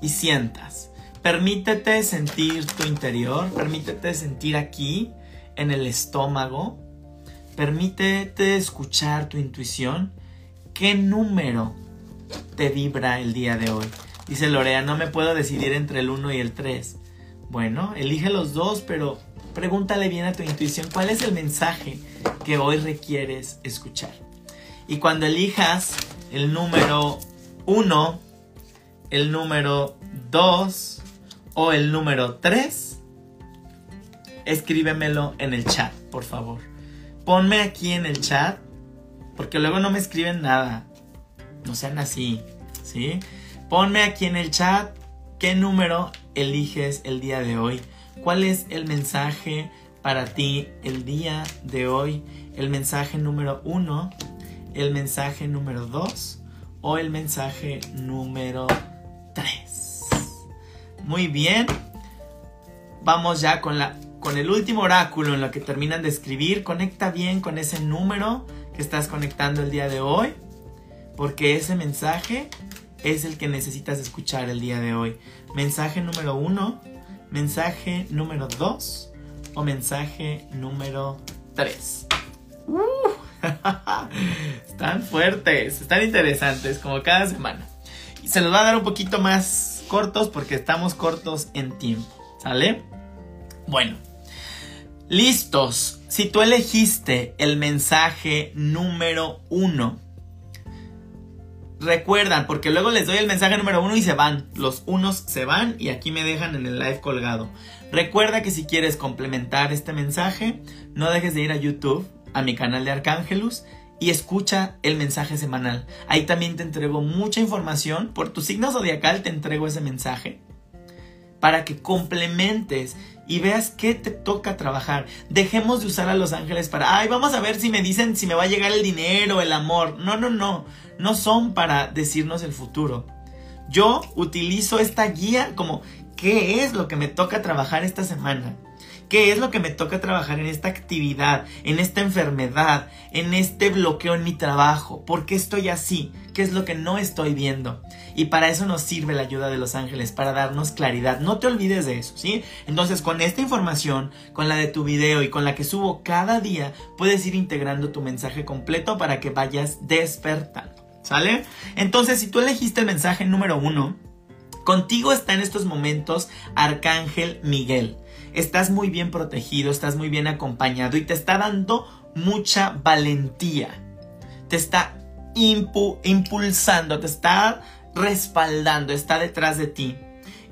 Speaker 1: y sientas. Permítete sentir tu interior, permítete sentir aquí en el estómago, permítete escuchar tu intuición. ¿Qué número te vibra el día de hoy? Dice Lorea, no me puedo decidir entre el 1 y el 3. Bueno, elige los dos, pero pregúntale bien a tu intuición cuál es el mensaje que hoy requieres escuchar. Y cuando elijas el número 1, el número 2 o el número 3, escríbemelo en el chat, por favor. Ponme aquí en el chat, porque luego no me escriben nada. No sean así, ¿sí? Ponme aquí en el chat qué número eliges el día de hoy. ¿Cuál es el mensaje para ti el día de hoy? ¿El mensaje número uno? ¿El mensaje número dos? ¿O el mensaje número tres? Muy bien. Vamos ya con, la, con el último oráculo en lo que terminan de escribir. Conecta bien con ese número que estás conectando el día de hoy. Porque ese mensaje es el que necesitas escuchar el día de hoy. Mensaje número uno, mensaje número dos o mensaje número tres. Uh, están fuertes, están interesantes como cada semana. Y se los va a dar un poquito más cortos porque estamos cortos en tiempo. ¿Sale? Bueno, listos. Si tú elegiste el mensaje número uno, recuerdan, porque luego les doy el mensaje número uno y se van. Los unos se van y aquí me dejan en el live colgado. Recuerda que si quieres complementar este mensaje, no dejes de ir a YouTube, a mi canal de Arcángelus y escucha el mensaje semanal. Ahí también te entrego mucha información. Por tu signo zodiacal te entrego ese mensaje para que complementes y veas qué te toca trabajar. Dejemos de usar a los ángeles para, ay, vamos a ver si me dicen si me va a llegar el dinero, el amor. No, no, no, no son para decirnos el futuro. Yo utilizo esta guía como, ¿qué es lo que me toca trabajar esta semana? ¿Qué es lo que me toca trabajar en esta actividad, en esta enfermedad, en este bloqueo en mi trabajo? ¿Por qué estoy así? ¿Qué es lo que no estoy viendo? Y para eso nos sirve la ayuda de los ángeles, para darnos claridad. No te olvides de eso, ¿sí? Entonces, con esta información, con la de tu video y con la que subo cada día, puedes ir integrando tu mensaje completo para que vayas despertando. ¿Sale? Entonces, si tú elegiste el mensaje número uno, contigo está en estos momentos Arcángel Miguel estás muy bien protegido, estás muy bien acompañado y te está dando mucha valentía. Te está impulsando, te está respaldando, está detrás de ti.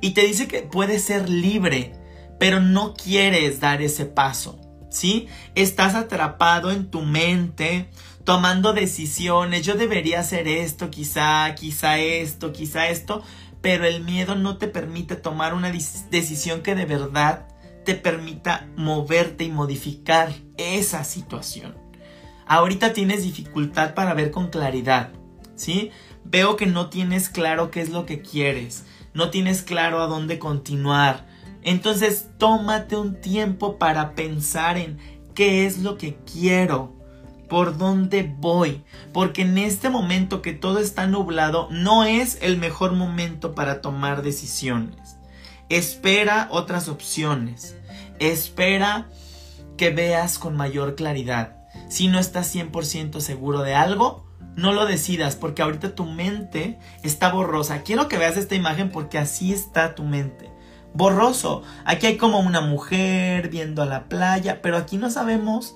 Speaker 1: Y te dice que puedes ser libre, pero no quieres dar ese paso. ¿Sí? Estás atrapado en tu mente, tomando decisiones. Yo debería hacer esto, quizá, quizá esto, quizá esto. Pero el miedo no te permite tomar una decisión que de verdad te permita moverte y modificar esa situación. Ahorita tienes dificultad para ver con claridad, ¿sí? Veo que no tienes claro qué es lo que quieres, no tienes claro a dónde continuar. Entonces tómate un tiempo para pensar en qué es lo que quiero, por dónde voy, porque en este momento que todo está nublado no es el mejor momento para tomar decisiones. Espera otras opciones. Espera que veas con mayor claridad. Si no estás 100% seguro de algo, no lo decidas porque ahorita tu mente está borrosa. Quiero que veas esta imagen porque así está tu mente. Borroso. Aquí hay como una mujer viendo a la playa, pero aquí no sabemos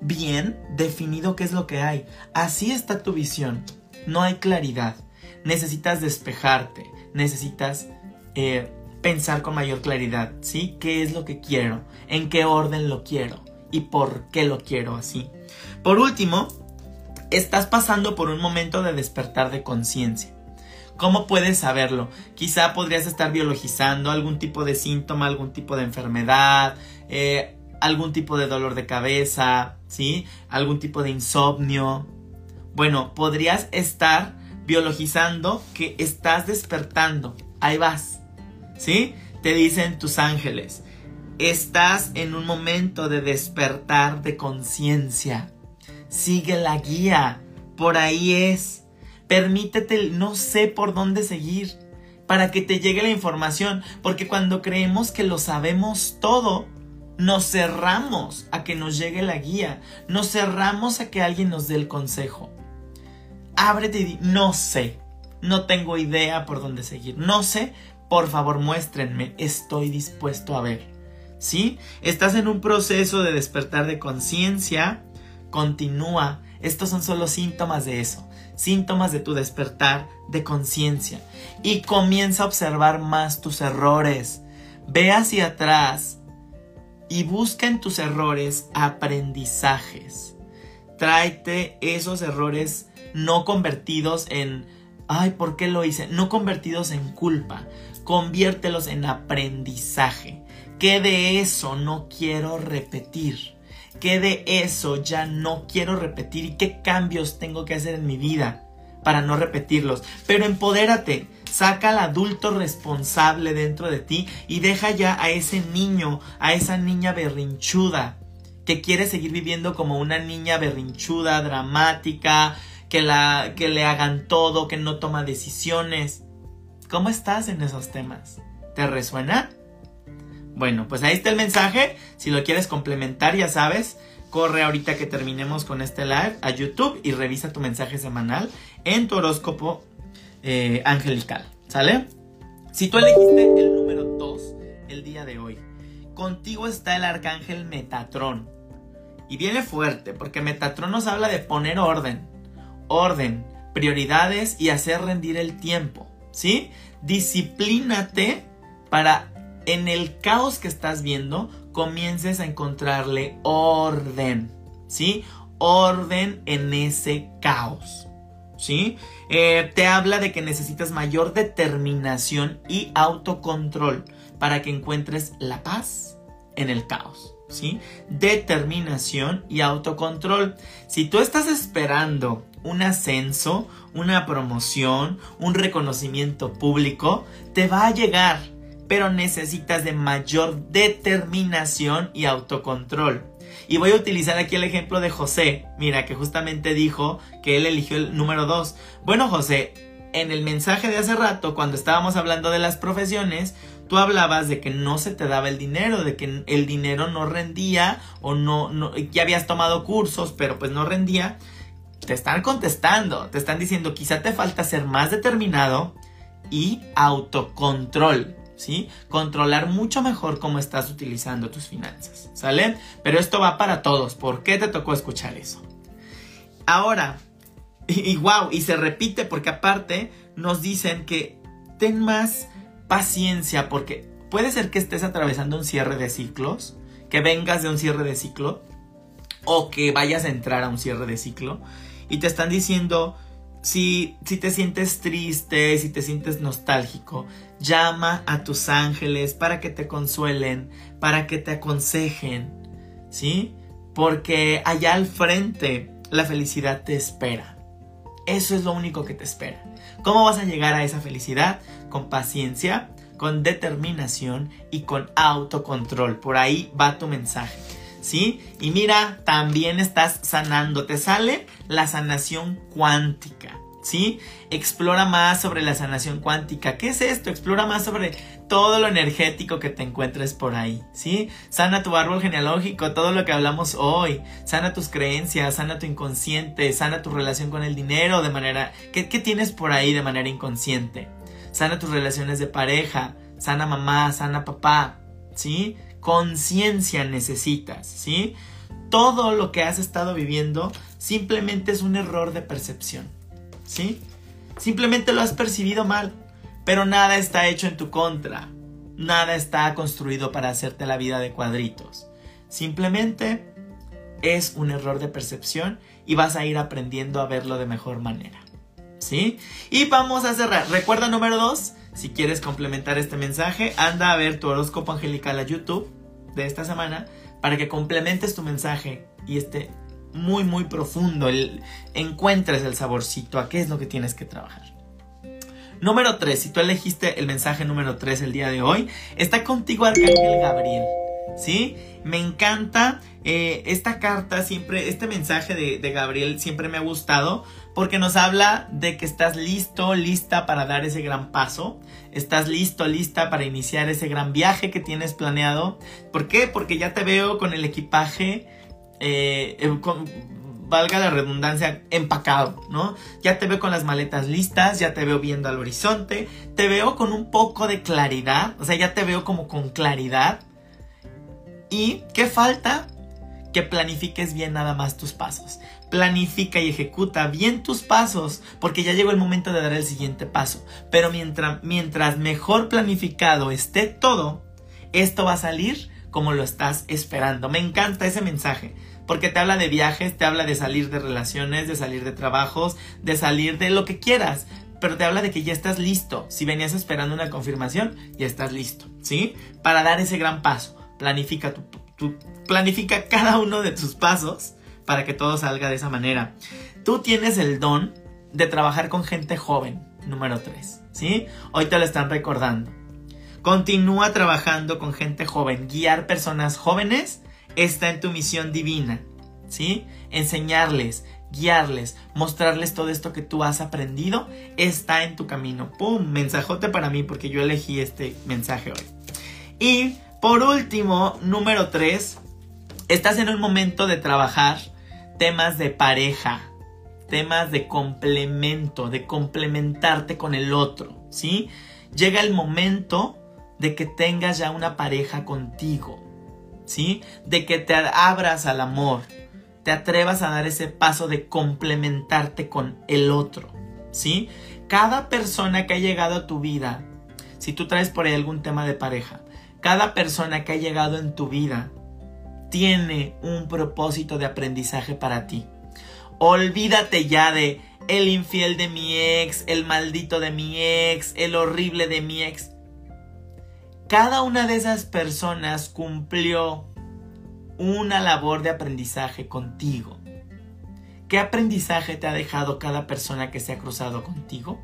Speaker 1: bien definido qué es lo que hay. Así está tu visión. No hay claridad. Necesitas despejarte. Necesitas eh, pensar con mayor claridad, ¿sí? ¿Qué es lo que quiero? ¿En qué orden lo quiero? ¿Y por qué lo quiero así? Por último, estás pasando por un momento de despertar de conciencia. ¿Cómo puedes saberlo? Quizá podrías estar biologizando algún tipo de síntoma, algún tipo de enfermedad, eh, algún tipo de dolor de cabeza, ¿sí? Algún tipo de insomnio. Bueno, podrías estar biologizando que estás despertando. Ahí vas. ¿sí? Te dicen tus ángeles, estás en un momento de despertar de conciencia. Sigue la guía, por ahí es. Permítete, no sé por dónde seguir, para que te llegue la información, porque cuando creemos que lo sabemos todo, nos cerramos a que nos llegue la guía, nos cerramos a que alguien nos dé el consejo. Ábrete y di, no sé, no tengo idea por dónde seguir, no sé, por favor muéstrenme, estoy dispuesto a ver. ¿Sí? Estás en un proceso de despertar de conciencia, continúa. Estos son solo síntomas de eso, síntomas de tu despertar de conciencia. Y comienza a observar más tus errores. Ve hacia atrás y busca en tus errores aprendizajes. Tráete esos errores no convertidos en, ay, ¿por qué lo hice? No convertidos en culpa, conviértelos en aprendizaje. ¿Qué de eso no quiero repetir? ¿Qué de eso ya no quiero repetir? ¿Y qué cambios tengo que hacer en mi vida para no repetirlos? Pero empodérate, saca al adulto responsable dentro de ti y deja ya a ese niño, a esa niña berrinchuda que quiere seguir viviendo como una niña berrinchuda, dramática, que, la, que le hagan todo, que no toma decisiones. ¿Cómo estás en esos temas? ¿Te resuena? Bueno, pues ahí está el mensaje. Si lo quieres complementar, ya sabes, corre ahorita que terminemos con este live a YouTube y revisa tu mensaje semanal en tu horóscopo eh, angelical. ¿Sale? Si tú elegiste el número 2 el día de hoy, contigo está el arcángel Metatrón. Y viene fuerte, porque Metatrón nos habla de poner orden, orden, prioridades y hacer rendir el tiempo. ¿sí? Disciplínate para en el caos que estás viendo comiences a encontrarle orden, ¿sí? Orden en ese caos, ¿sí? Eh, te habla de que necesitas mayor determinación y autocontrol para que encuentres la paz en el caos. ¿Sí? Determinación y autocontrol. Si tú estás esperando un ascenso, una promoción, un reconocimiento público, te va a llegar. pero necesitas de mayor determinación y autocontrol. Y voy a utilizar aquí el ejemplo de José, mira, que justamente dijo que él eligió el número 2. Bueno, José, en el mensaje de hace rato, cuando estábamos hablando de las profesiones, tú hablabas de que no se te daba el dinero, de que el dinero no rendía o no, no ya habías tomado cursos, pero pues no rendía. Te están contestando, te están diciendo quizá te falta ser más determinado y autocontrol. ¿Sí? Controlar mucho mejor cómo estás utilizando tus finanzas, ¿sale? Pero esto va para todos. ¿Por qué te tocó escuchar eso? Ahora, y, wow, y se repite porque aparte nos dicen que ten más paciencia porque puede ser que estés atravesando un cierre de ciclos, que vengas de un cierre de ciclo o que vayas a entrar a un cierre de ciclo y te están diciendo si, si te sientes triste, si te sientes nostálgico, llama a tus ángeles para que te consuelen, para que te aconsejen, ¿sí? Porque allá al frente la felicidad te espera. Eso es lo único que te espera. ¿Cómo vas a llegar a esa felicidad? Con paciencia, con determinación y con autocontrol. Por ahí va tu mensaje. ¿sí? Y mira, también estás sanando, te sale la sanación cuántica, ¿sí? Explora más sobre la sanación cuántica. ¿Qué es esto? Explora más sobre todo lo energético que te encuentres por ahí, ¿sí? Sana tu árbol genealógico, todo lo que hablamos hoy. Sana tus creencias, sana tu inconsciente, sana tu relación con el dinero de manera... ¿Qué, qué tienes por ahí de manera inconsciente? Sana tus relaciones de pareja, sana mamá, sana papá, ¿sí? conciencia necesitas, ¿sí? Todo lo que has estado viviendo simplemente es un error de percepción, ¿sí? Simplemente lo has percibido mal, pero nada está hecho en tu contra, nada está construido para hacerte la vida de cuadritos. Simplemente es un error de percepción y vas a ir aprendiendo a verlo de mejor manera. ¿Sí? Y vamos a cerrar. Recuerda número dos, si quieres complementar este mensaje, anda a ver tu horóscopo angelical a YouTube de esta semana para que complementes tu mensaje y esté muy muy profundo, el, encuentres el saborcito a qué es lo que tienes que trabajar. Número 3, si tú elegiste el mensaje número 3 el día de hoy, está contigo Arcángel Gabriel. ¿Sí? Me encanta eh, esta carta, siempre, este mensaje de, de Gabriel siempre me ha gustado porque nos habla de que estás listo, lista para dar ese gran paso, estás listo, lista para iniciar ese gran viaje que tienes planeado. ¿Por qué? Porque ya te veo con el equipaje, eh, valga la redundancia, empacado, ¿no? Ya te veo con las maletas listas, ya te veo viendo al horizonte, te veo con un poco de claridad, o sea, ya te veo como con claridad. ¿Y qué falta? Que planifiques bien nada más tus pasos planifica y ejecuta bien tus pasos, porque ya llegó el momento de dar el siguiente paso. Pero mientras, mientras mejor planificado esté todo, esto va a salir como lo estás esperando. Me encanta ese mensaje, porque te habla de viajes, te habla de salir de relaciones, de salir de trabajos, de salir de lo que quieras, pero te habla de que ya estás listo. Si venías esperando una confirmación, ya estás listo, ¿sí? Para dar ese gran paso. Planifica tu planifica cada uno de tus pasos para que todo salga de esa manera. Tú tienes el don de trabajar con gente joven, número 3, ¿sí? Hoy te lo están recordando. Continúa trabajando con gente joven, guiar personas jóvenes está en tu misión divina, ¿sí? Enseñarles, guiarles, mostrarles todo esto que tú has aprendido, está en tu camino. ¡Pum! Mensajote para mí porque yo elegí este mensaje hoy. Y por último, número 3, estás en un momento de trabajar temas de pareja, temas de complemento, de complementarte con el otro, ¿sí? Llega el momento de que tengas ya una pareja contigo, ¿sí? De que te abras al amor, te atrevas a dar ese paso de complementarte con el otro, ¿sí? Cada persona que ha llegado a tu vida, si tú traes por ahí algún tema de pareja, cada persona que ha llegado en tu vida tiene un propósito de aprendizaje para ti. Olvídate ya de el infiel de mi ex, el maldito de mi ex, el horrible de mi ex. Cada una de esas personas cumplió una labor de aprendizaje contigo. ¿Qué aprendizaje te ha dejado cada persona que se ha cruzado contigo?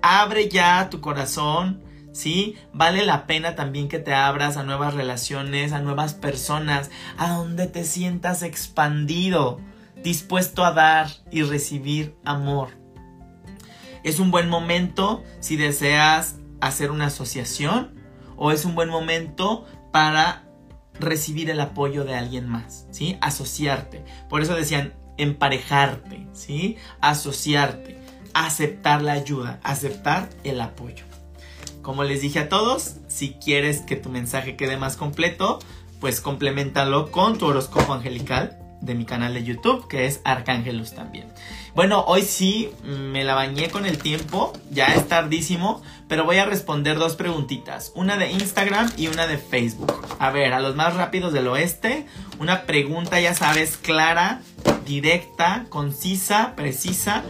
Speaker 1: Abre ya tu corazón, ¿sí? Vale la pena también que te abras a nuevas relaciones, a nuevas personas, a donde te sientas expandido, dispuesto a dar y recibir amor. Es un buen momento si deseas hacer una asociación o es un buen momento para recibir el apoyo de alguien más, ¿sí? Asociarte. Por eso decían emparejarte, ¿sí? Asociarte, aceptar la ayuda, aceptar el apoyo. Como les dije a todos, si quieres que tu mensaje quede más completo, pues complementalo con tu horóscopo angelical de mi canal de YouTube, que es Arcángelus también. Bueno, hoy sí me la bañé con el tiempo, ya es tardísimo, pero voy a responder dos preguntitas, una de Instagram y una de Facebook. A ver, a los más rápidos del oeste, una pregunta, ya sabes, clara, directa, concisa, precisa,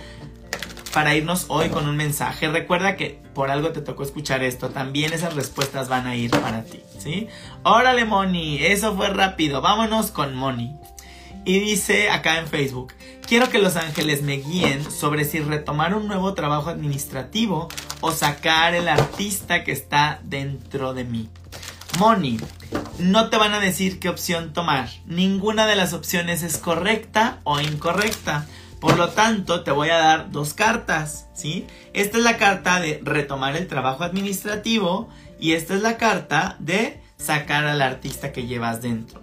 Speaker 1: para irnos hoy con un mensaje. Recuerda que por algo te tocó escuchar esto, también esas respuestas van a ir para ti, ¿sí? Órale, Moni, eso fue rápido, vámonos con Moni. Y dice acá en Facebook, quiero que los ángeles me guíen sobre si retomar un nuevo trabajo administrativo o sacar el artista que está dentro de mí. Moni, no te van a decir qué opción tomar. Ninguna de las opciones es correcta o incorrecta. Por lo tanto, te voy a dar dos cartas, ¿sí? Esta es la carta de retomar el trabajo administrativo y esta es la carta de sacar al artista que llevas dentro.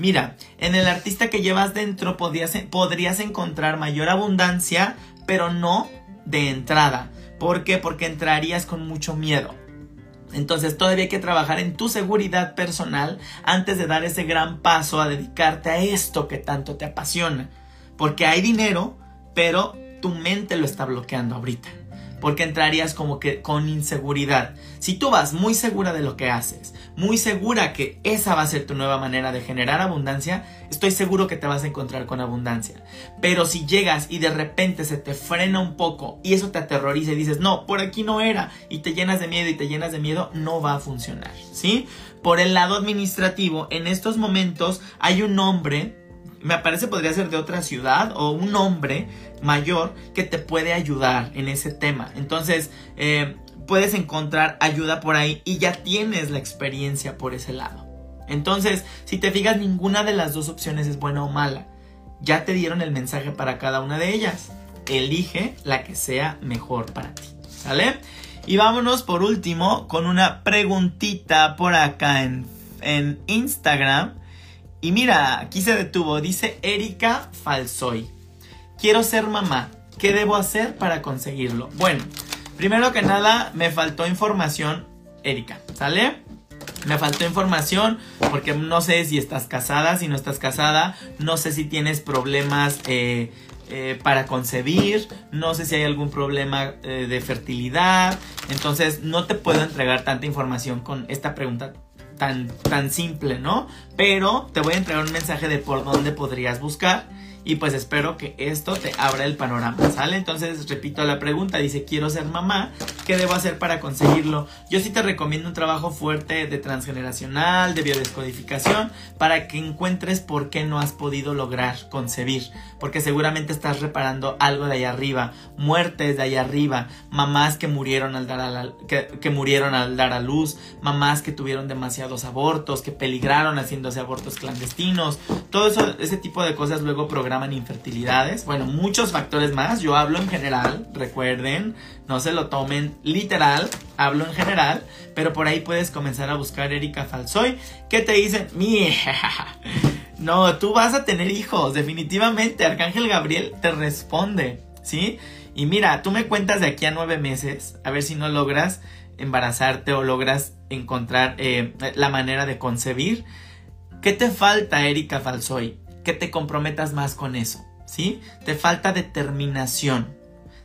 Speaker 1: Mira, en el artista que llevas dentro podrías, encontrar mayor abundancia, pero no de entrada. ¿Por qué? Porque entrarías con mucho miedo. Entonces todavía hay que trabajar en tu seguridad personal antes de dar ese gran paso a dedicarte a esto que tanto te apasiona. Porque hay dinero, pero tu mente lo está bloqueando ahorita. Porque entrarías como que con inseguridad. Si tú vas muy segura de lo que haces, muy segura que esa va a ser tu nueva manera de generar abundancia, estoy seguro que te vas a encontrar con abundancia. Pero si llegas y de repente se te frena un poco y eso te aterroriza y dices, no, por aquí no era, y te llenas de miedo y te llenas de miedo, no va a funcionar, ¿sí? Por el lado administrativo, en estos momentos hay un hombre me parece podría ser de otra ciudad o un hombre mayor que te puede ayudar en ese tema. Entonces, eh, puedes encontrar ayuda por ahí y ya tienes la experiencia por ese lado. Entonces, si te fijas, ninguna de las dos opciones es buena o mala. Ya te dieron el mensaje para cada una de ellas. Elige la que sea mejor para ti. ¿Sale? Y vámonos por último con una preguntita por acá en, en Instagram y mira, aquí se detuvo, dice Erika Falsoy. Quiero ser mamá. ¿Qué debo hacer para conseguirlo? Bueno, primero que nada, me faltó información, Erika, ¿sale? Me faltó información porque no sé si estás casada, si no estás casada, no sé si tienes problemas eh, eh, para concebir, no sé si hay algún problema eh, de fertilidad, entonces no te puedo entregar tanta información con esta pregunta tan, tan simple, ¿no? Pero te voy a entregar un mensaje de por dónde podrías buscar y pues espero que esto te abra el panorama, ¿sale? Entonces repito la pregunta, dice, quiero ser mamá, ¿qué debo hacer para conseguirlo? Yo sí te recomiendo un trabajo fuerte de transgeneracional, de biodescodificación, para que encuentres por qué no has podido lograr concebir, porque seguramente estás reparando algo de allá arriba, muertes de allá arriba, mamás que murieron al dar a que, murieron al dar a luz, mamás que tuvieron demasiados abortos, que peligraron haciéndose abortos clandestinos, todo eso, ese tipo de cosas luego programan infertilidades, bueno, muchos factores más, yo hablo en general, recuerden, no se lo tomen literal, hablo en general, pero por ahí puedes comenzar a buscar Erika Falsoy, que te dicen, no, tú vas a tener hijos, definitivamente, Arcángel Gabriel te responde, ¿sí? Y mira, tú me cuentas de aquí a nueve meses, a ver si no logras embarazarte o logras encontrar eh, la manera de concebir. ¿Qué te falta, Erika Falsoy? Que te comprometas más con eso, ¿sí? Te falta determinación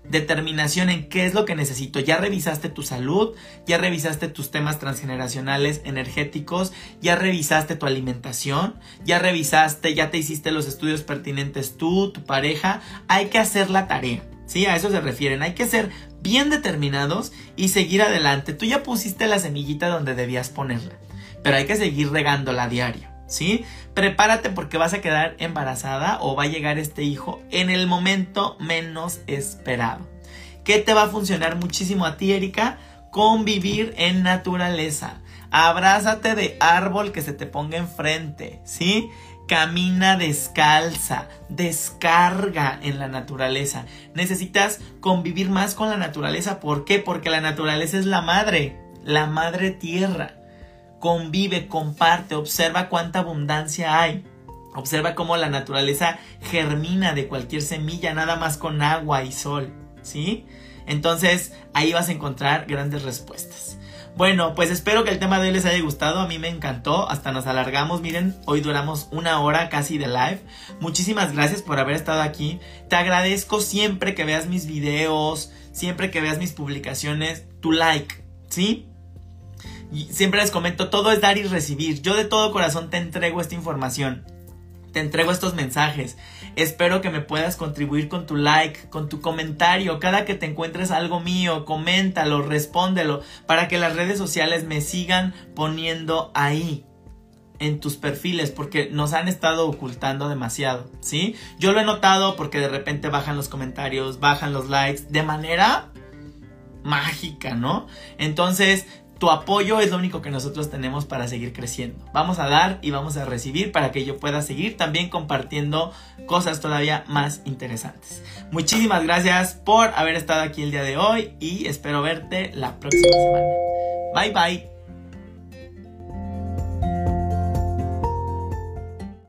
Speaker 1: determinación en qué es lo que necesito. Ya revisaste tu salud, ya revisaste tus temas transgeneracionales energéticos, ya revisaste tu alimentación, ya revisaste, ya te hiciste los estudios pertinentes tú, tu pareja. Hay que hacer la tarea. Sí, a eso se refieren. Hay que ser bien determinados y seguir adelante. Tú ya pusiste la semillita donde debías ponerla, pero hay que seguir regándola a diario. ¿Sí? Prepárate porque vas a quedar embarazada o va a llegar este hijo en el momento menos esperado. ¿Qué te va a funcionar muchísimo a ti, Erika? convivir en naturaleza. Abrázate de árbol que se te ponga enfrente, ¿sí? Camina descalza, descarga en la naturaleza. Necesitas convivir más con la naturaleza. ¿Por qué? Porque la naturaleza es la madre, la madre tierra. Convive, comparte, observa cuánta abundancia hay. Observa cómo la naturaleza germina de cualquier semilla nada más con agua y sol, ¿sí? Entonces ahí vas a encontrar grandes respuestas. Bueno, pues espero que el tema de hoy les haya gustado. A mí me encantó. Hasta nos alargamos. Miren, hoy duramos una hora casi de live. Muchísimas gracias por haber estado aquí. Te agradezco siempre que veas mis videos, siempre que veas mis publicaciones, tu like, ¿sí? Siempre les comento, todo es dar y recibir. Yo de todo corazón te entrego esta información. Te entrego estos mensajes. Espero que me puedas contribuir con tu like, con tu comentario. Cada que te encuentres algo mío, coméntalo, respóndelo, para que las redes sociales me sigan poniendo ahí en tus perfiles porque nos han estado ocultando demasiado, ¿sí? Yo lo he notado porque de repente bajan los comentarios, bajan los likes de manera mágica, ¿no? Entonces, tu apoyo es lo único que nosotros tenemos para seguir creciendo. Vamos a dar y vamos a recibir para que yo pueda seguir también compartiendo cosas todavía más interesantes. Muchísimas gracias por haber estado aquí el día de hoy y espero verte la próxima semana. Bye bye.